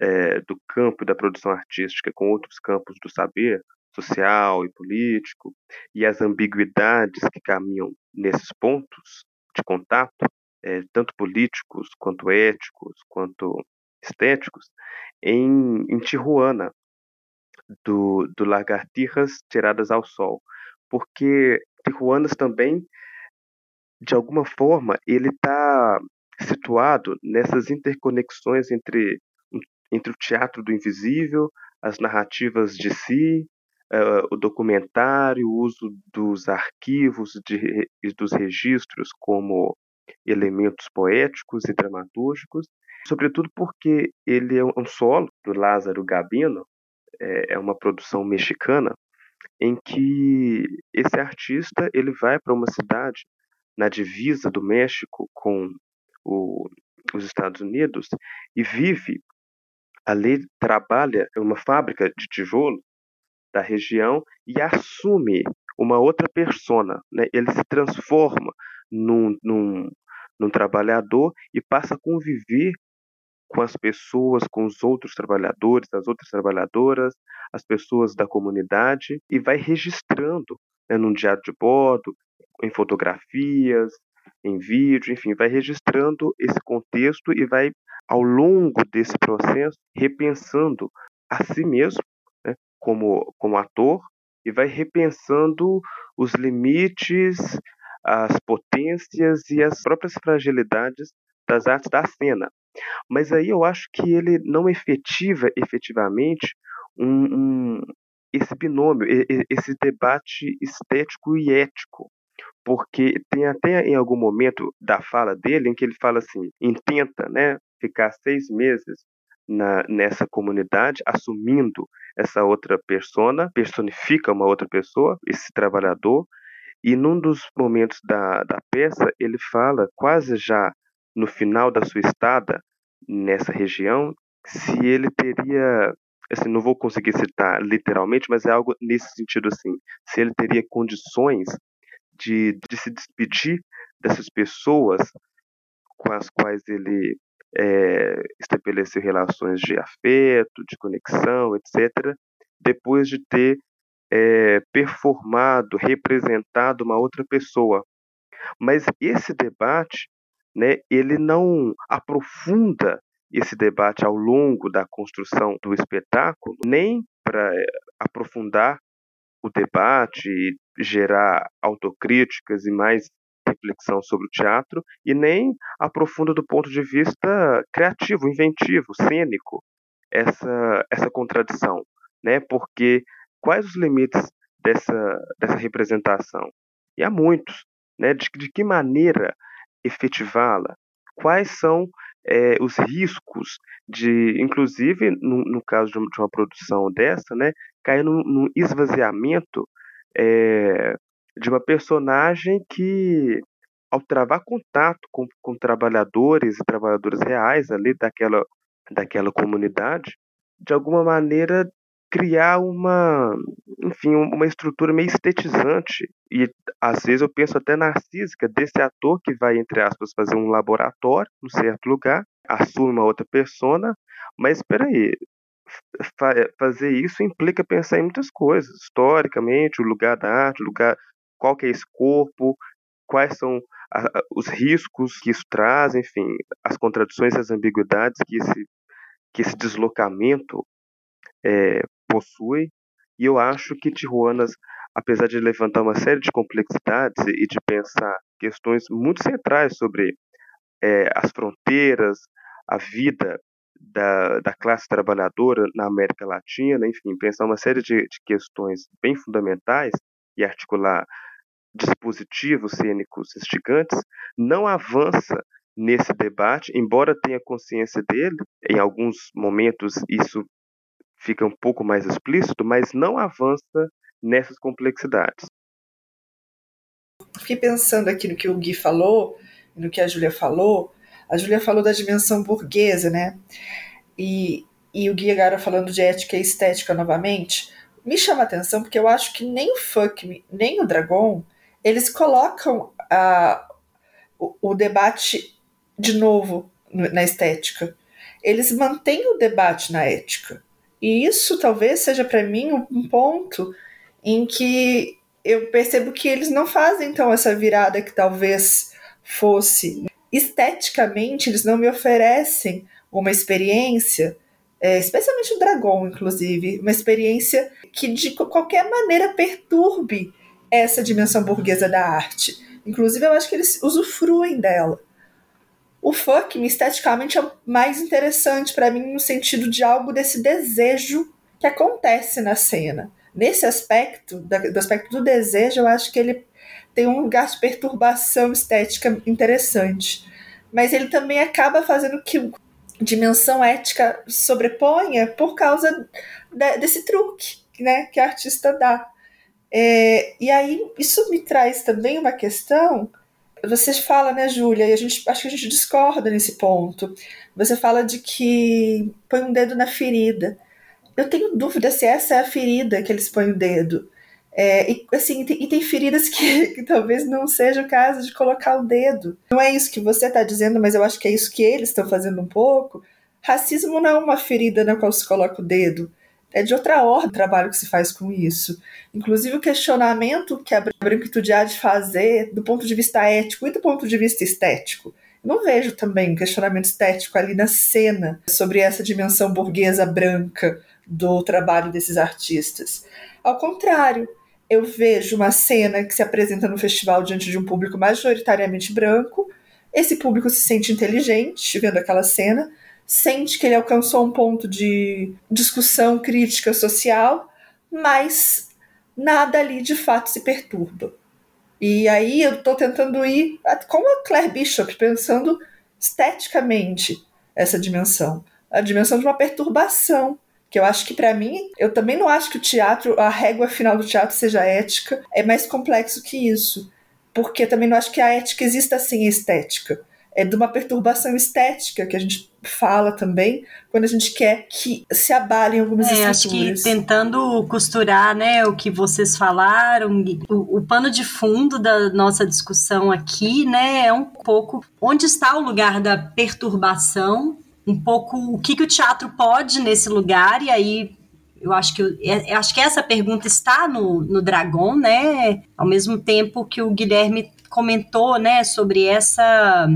é, do campo da produção artística com outros campos do saber, social e político, e as ambiguidades que caminham nesses pontos de contato, é, tanto políticos, quanto éticos, quanto estéticos, em, em Tijuana, do, do Lagartijas Tiradas ao Sol. Porque Tijuanas também, de alguma forma, ele está situado nessas interconexões entre, entre o teatro do invisível, as narrativas de si, uh, o documentário, o uso dos arquivos e dos registros como elementos poéticos e dramatúrgicos, sobretudo porque ele é um solo do Lázaro Gabino, é, é uma produção mexicana, em que esse artista ele vai para uma cidade na divisa do México com o, os Estados Unidos e vive ali trabalha em uma fábrica de tijolo da região e assume uma outra persona, né? Ele se transforma num, num, num trabalhador e passa a conviver com as pessoas, com os outros trabalhadores, as outras trabalhadoras, as pessoas da comunidade e vai registrando né, num diário de bordo, em fotografias, em vídeo, enfim, vai registrando esse contexto e vai, ao longo desse processo, repensando a si mesmo como, como ator e vai repensando os limites, as potências e as próprias fragilidades das artes da cena. Mas aí eu acho que ele não efetiva efetivamente um, um, esse binômio, esse debate estético e ético. Porque tem até em algum momento da fala dele em que ele fala assim: intenta né, ficar seis meses na, nessa comunidade, assumindo essa outra persona, personifica uma outra pessoa, esse trabalhador, e num dos momentos da, da peça, ele fala, quase já no final da sua estada nessa região, se ele teria, assim, não vou conseguir citar literalmente, mas é algo nesse sentido assim, se ele teria condições de, de se despedir dessas pessoas com as quais ele é, estabeleceu relações de afeto, de conexão, etc., depois de ter é, performado, representado uma outra pessoa. Mas esse debate, né, ele não aprofunda esse debate ao longo da construção do espetáculo, nem para é, aprofundar o debate e gerar autocríticas e mais reflexão sobre o teatro e nem aprofunda do ponto de vista criativo, inventivo, cênico essa essa contradição, né? Porque quais os limites dessa dessa representação? E há muitos, né? De, de que maneira efetivá-la? Quais são é, os riscos de, inclusive no, no caso de uma produção dessa, né, cair num, num esvaziamento é, de uma personagem que, ao travar contato com, com trabalhadores e trabalhadoras reais ali daquela, daquela comunidade, de alguma maneira criar uma, enfim, uma estrutura meio estetizante. E às vezes eu penso até narcísica desse ator que vai entre aspas fazer um laboratório no certo lugar, assume uma outra persona, mas espera aí, fa fazer isso implica pensar em muitas coisas, historicamente, o lugar da arte, o lugar qual que é esse corpo, quais são a, os riscos que isso traz, enfim, as contradições, as ambiguidades que esse que esse deslocamento é, possui. E eu acho que Tijuanas, apesar de levantar uma série de complexidades e de pensar questões muito centrais sobre é, as fronteiras, a vida da, da, classe trabalhadora na América Latina, enfim, pensar uma série de, de questões bem fundamentais e articular dispositivos cênicos instigantes, não avança nesse debate, embora tenha consciência dele, em alguns momentos isso fica um pouco mais explícito, mas não avança nessas complexidades. Fiquei pensando aqui no que o Gui falou, no que a Júlia falou. A Júlia falou da dimensão burguesa, né? E, e o Gui agora falando de ética e estética novamente. Me chama a atenção porque eu acho que nem o Fuck nem o Dragon eles colocam a, o, o debate de novo na estética. Eles mantêm o debate na ética. E isso talvez seja para mim um ponto em que eu percebo que eles não fazem então essa virada que talvez fosse. Esteticamente, eles não me oferecem uma experiência, é, especialmente o Dragon, inclusive, uma experiência que de qualquer maneira perturbe essa dimensão burguesa da arte. Inclusive, eu acho que eles usufruem dela. O fuck, esteticamente, é mais interessante para mim no sentido de algo desse desejo que acontece na cena. Nesse aspecto, do aspecto do desejo, eu acho que ele tem um lugar de perturbação estética interessante. Mas ele também acaba fazendo que a dimensão ética sobreponha por causa de, desse truque né, que a artista dá. É, e aí, isso me traz também uma questão você fala, né, Júlia, e a gente, acho que a gente discorda nesse ponto. Você fala de que põe um dedo na ferida. Eu tenho dúvida se essa é a ferida que eles põem o dedo. É, e, assim, tem, e tem feridas que, que, talvez não seja o caso de colocar o dedo. Não é isso que você está dizendo, mas eu acho que é isso que eles estão fazendo um pouco. Racismo não é uma ferida na qual se coloca o dedo é de outra ordem o trabalho que se faz com isso. Inclusive o questionamento que a branquitude há de fazer do ponto de vista ético e do ponto de vista estético. não vejo também um questionamento estético ali na cena sobre essa dimensão burguesa branca do trabalho desses artistas. Ao contrário, eu vejo uma cena que se apresenta no festival diante de um público majoritariamente branco. Esse público se sente inteligente vendo aquela cena, sente que ele alcançou um ponto de discussão crítica social, mas nada ali de fato se perturba. E aí eu estou tentando ir como a Claire Bishop, pensando esteticamente essa dimensão, a dimensão de uma perturbação. Que eu acho que para mim, eu também não acho que o teatro, a régua final do teatro seja ética, é mais complexo que isso. Porque também não acho que a ética exista sem estética é de uma perturbação estética que a gente fala também quando a gente quer que se abalem algumas é, estruturas. Acho que tentando costurar, né, o que vocês falaram, o, o, pano de fundo da nossa discussão aqui, né, é um pouco onde está o lugar da perturbação, um pouco o que, que o teatro pode nesse lugar e aí eu acho que, eu, eu acho que essa pergunta está no, no Dragon, né? Ao mesmo tempo que o Guilherme comentou, né, sobre essa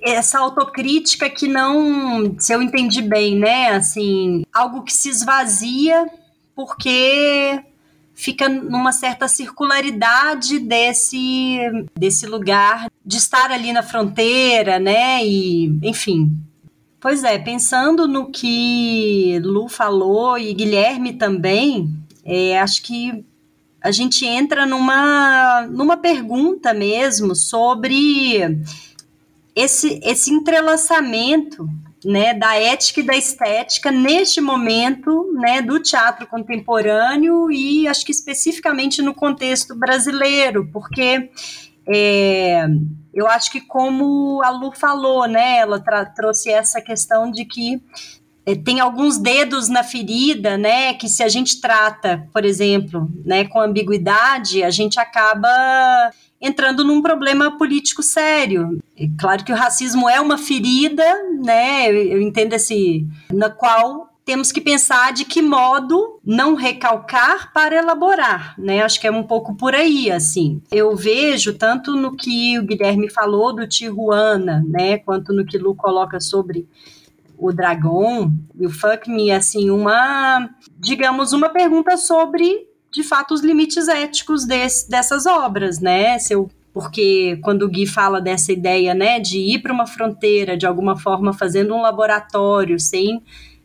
essa autocrítica que não, se eu entendi bem, né, assim, algo que se esvazia porque fica numa certa circularidade desse desse lugar de estar ali na fronteira, né, e enfim. Pois é, pensando no que Lu falou e Guilherme também, é, acho que a gente entra numa, numa pergunta mesmo sobre esse, esse entrelaçamento né, da ética e da estética neste momento né, do teatro contemporâneo e acho que especificamente no contexto brasileiro, porque é, eu acho que como a Lu falou, né, ela trouxe essa questão de que tem alguns dedos na ferida, né, que se a gente trata, por exemplo, né, com ambiguidade, a gente acaba entrando num problema político sério. É claro que o racismo é uma ferida, né? Eu, eu entendo esse na qual temos que pensar de que modo não recalcar para elaborar, né? Acho que é um pouco por aí, assim. Eu vejo tanto no que o Guilherme falou do Tijuana, né, quanto no que Lu coloca sobre o Dragon e o Fuck Me, assim, uma, digamos, uma pergunta sobre de fato, os limites éticos desse, dessas obras, né? Se eu, porque quando o Gui fala dessa ideia, né, de ir para uma fronteira, de alguma forma fazendo um laboratório, sem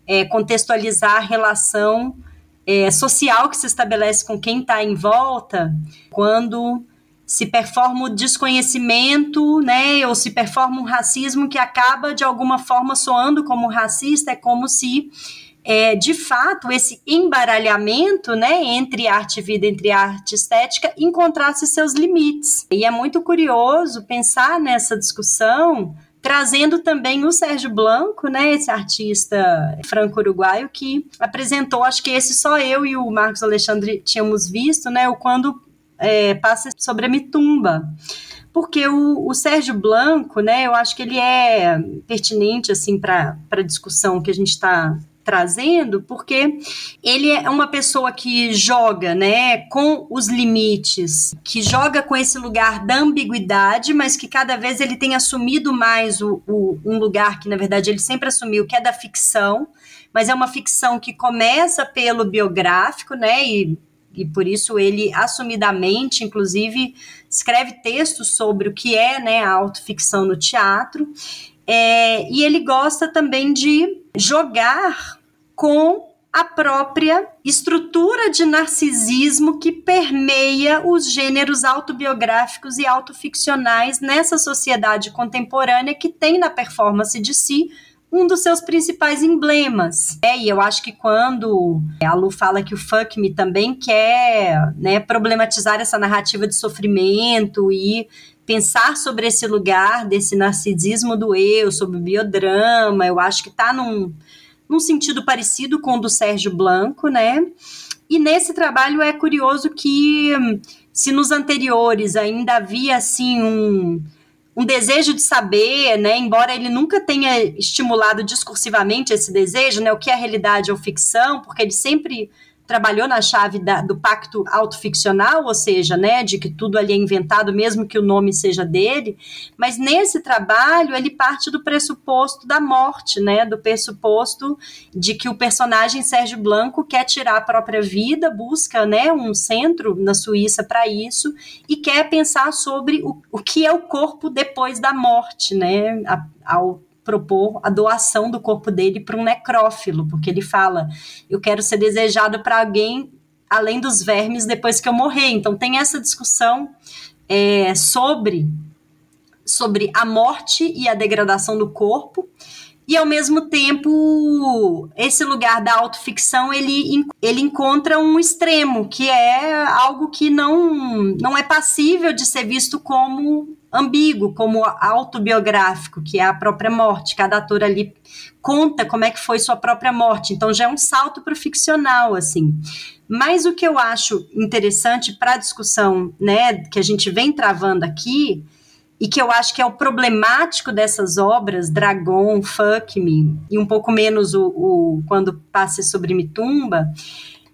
é, contextualizar a relação é, social que se estabelece com quem está em volta, quando se performa o desconhecimento, né, ou se performa um racismo que acaba de alguma forma soando como racista, é como se é, de fato, esse embaralhamento né, entre arte e vida, entre arte e estética, encontrasse seus limites. E é muito curioso pensar nessa discussão trazendo também o Sérgio Blanco, né, esse artista franco-uruguaio que apresentou, acho que esse só eu e o Marcos Alexandre tínhamos visto, né, o quando é, passa sobre a mitumba. Porque o, o, Sérgio Blanco, né, eu acho que ele é pertinente assim para a discussão que a gente está trazendo, porque ele é uma pessoa que joga, né, com os limites, que joga com esse lugar da ambiguidade, mas que cada vez ele tem assumido mais o, o, um lugar que, na verdade, ele sempre assumiu, que é da ficção, mas é uma ficção que começa pelo biográfico, né, e, e por isso ele assumidamente, inclusive, escreve textos sobre o que é, né, a autoficção no teatro, é, e ele gosta também de jogar com a própria estrutura de narcisismo que permeia os gêneros autobiográficos e autoficcionais nessa sociedade contemporânea que tem na performance de si um dos seus principais emblemas. É, e eu acho que quando a Lu fala que o Fuck Me também quer né, problematizar essa narrativa de sofrimento e pensar sobre esse lugar desse narcisismo do eu, sobre o biodrama, eu acho que está num num sentido parecido com o do Sérgio Blanco, né? E nesse trabalho é curioso que, se nos anteriores ainda havia assim um, um desejo de saber, né? Embora ele nunca tenha estimulado discursivamente esse desejo, né? O que é realidade ou ficção, porque ele sempre trabalhou na chave da, do pacto autoficcional, ou seja, né, de que tudo ali é inventado, mesmo que o nome seja dele, mas nesse trabalho ele parte do pressuposto da morte, né, do pressuposto de que o personagem Sérgio Blanco quer tirar a própria vida, busca, né, um centro na Suíça para isso e quer pensar sobre o, o que é o corpo depois da morte, né, a, ao propor a doação do corpo dele para um necrófilo, porque ele fala: eu quero ser desejado para alguém além dos vermes depois que eu morrer. Então tem essa discussão é, sobre sobre a morte e a degradação do corpo e ao mesmo tempo esse lugar da autoficção ele, ele encontra um extremo que é algo que não, não é passível de ser visto como ambíguo, como autobiográfico, que é a própria morte. Cada ator ali conta como é que foi sua própria morte. Então já é um salto para o ficcional, assim. Mas o que eu acho interessante para a discussão, né, que a gente vem travando aqui, e que eu acho que é o problemático dessas obras, Dragon, Fuck Me, e um pouco menos o, o Quando Passe Sobre Mitumba,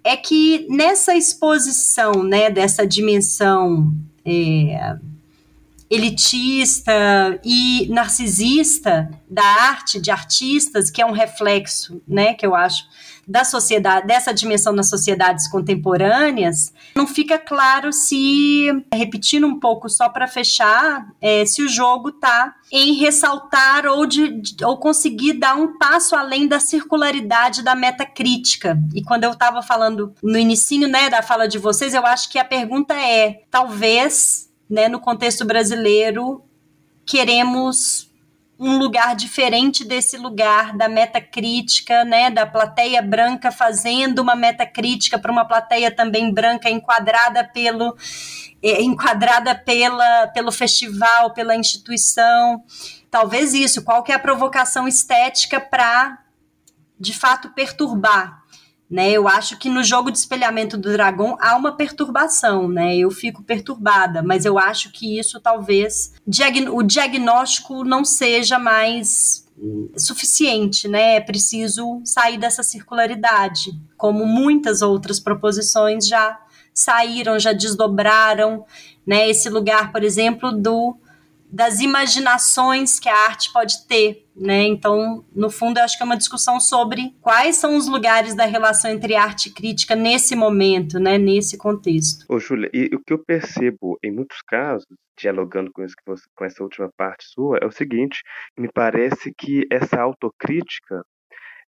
é que nessa exposição, né, dessa dimensão é, elitista e narcisista da arte, de artistas, que é um reflexo, né, que eu acho, da sociedade, dessa dimensão nas sociedades contemporâneas, não fica claro se, repetindo um pouco só para fechar, é, se o jogo está em ressaltar ou, de, ou conseguir dar um passo além da circularidade da metacrítica. E quando eu estava falando no início né, da fala de vocês, eu acho que a pergunta é, talvez né, no contexto brasileiro, queremos um lugar diferente desse lugar da metacrítica, né, da plateia branca fazendo uma metacrítica para uma plateia também branca enquadrada pelo é, enquadrada pela, pelo festival, pela instituição. Talvez isso, qual que é a provocação estética para de fato perturbar né? Eu acho que no jogo de espelhamento do dragão há uma perturbação, né? Eu fico perturbada, mas eu acho que isso talvez o diagnóstico não seja mais suficiente, né? É preciso sair dessa circularidade, como muitas outras proposições já saíram, já desdobraram, né? Esse lugar, por exemplo, do das imaginações que a arte pode ter, né? Então, no fundo, eu acho que é uma discussão sobre quais são os lugares da relação entre arte e crítica nesse momento, né? Nesse contexto. Ô, Júlia, e o que eu percebo em muitos casos, dialogando com, isso que você, com essa última parte sua, é o seguinte: me parece que essa autocrítica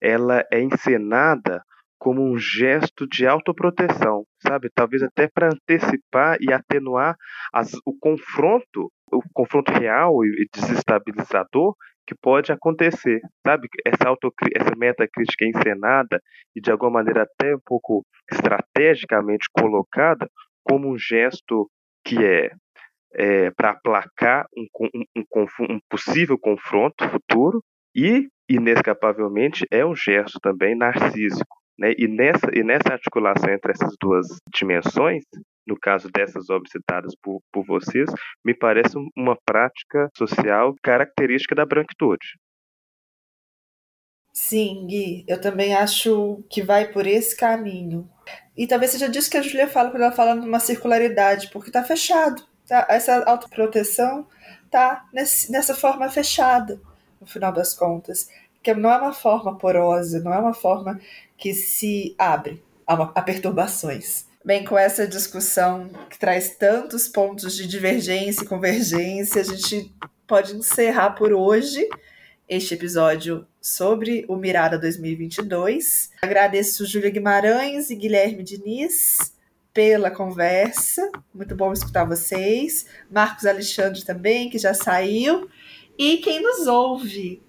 ela é encenada como um gesto de autoproteção, sabe? Talvez até para antecipar e atenuar as, o confronto, o confronto real e desestabilizador que pode acontecer, sabe? Essa essa metacrítica encenada e de alguma maneira até um pouco estrategicamente colocada como um gesto que é, é para aplacar um, um, um, um possível confronto futuro e inescapavelmente é um gesto também narcísico né? E, nessa, e nessa articulação entre essas duas dimensões, no caso dessas obras citadas por, por vocês, me parece uma prática social característica da branquitude. Sim, Gui, eu também acho que vai por esse caminho. E talvez seja disso que a Julia fala quando ela fala numa circularidade, porque está fechado. Tá? Essa autoproteção está nessa forma fechada, no final das contas. Que não é uma forma porosa, não é uma forma que se abre a, a perturbações. Bem, com essa discussão que traz tantos pontos de divergência e convergência, a gente pode encerrar por hoje este episódio sobre o Mirada 2022. Agradeço Júlia Guimarães e Guilherme Diniz pela conversa. Muito bom escutar vocês. Marcos Alexandre também, que já saiu. E quem nos ouve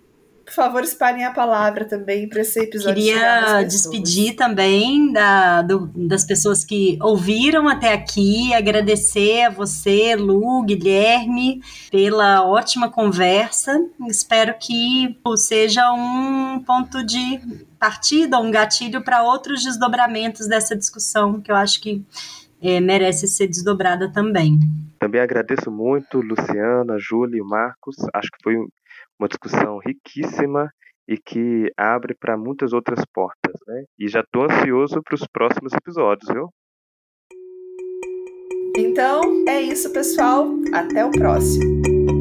por favor, espalhem a palavra também para esse episódio. Queria despedir também da, do, das pessoas que ouviram até aqui, agradecer a você, Lu, Guilherme, pela ótima conversa. Espero que seja um ponto de partida, um gatilho para outros desdobramentos dessa discussão, que eu acho que é, merece ser desdobrada também. Também agradeço muito Luciana, Júlia e Marcos. Acho que foi uma discussão riquíssima e que abre para muitas outras portas, né? E já estou ansioso para os próximos episódios, viu? Então, é isso, pessoal. Até o próximo.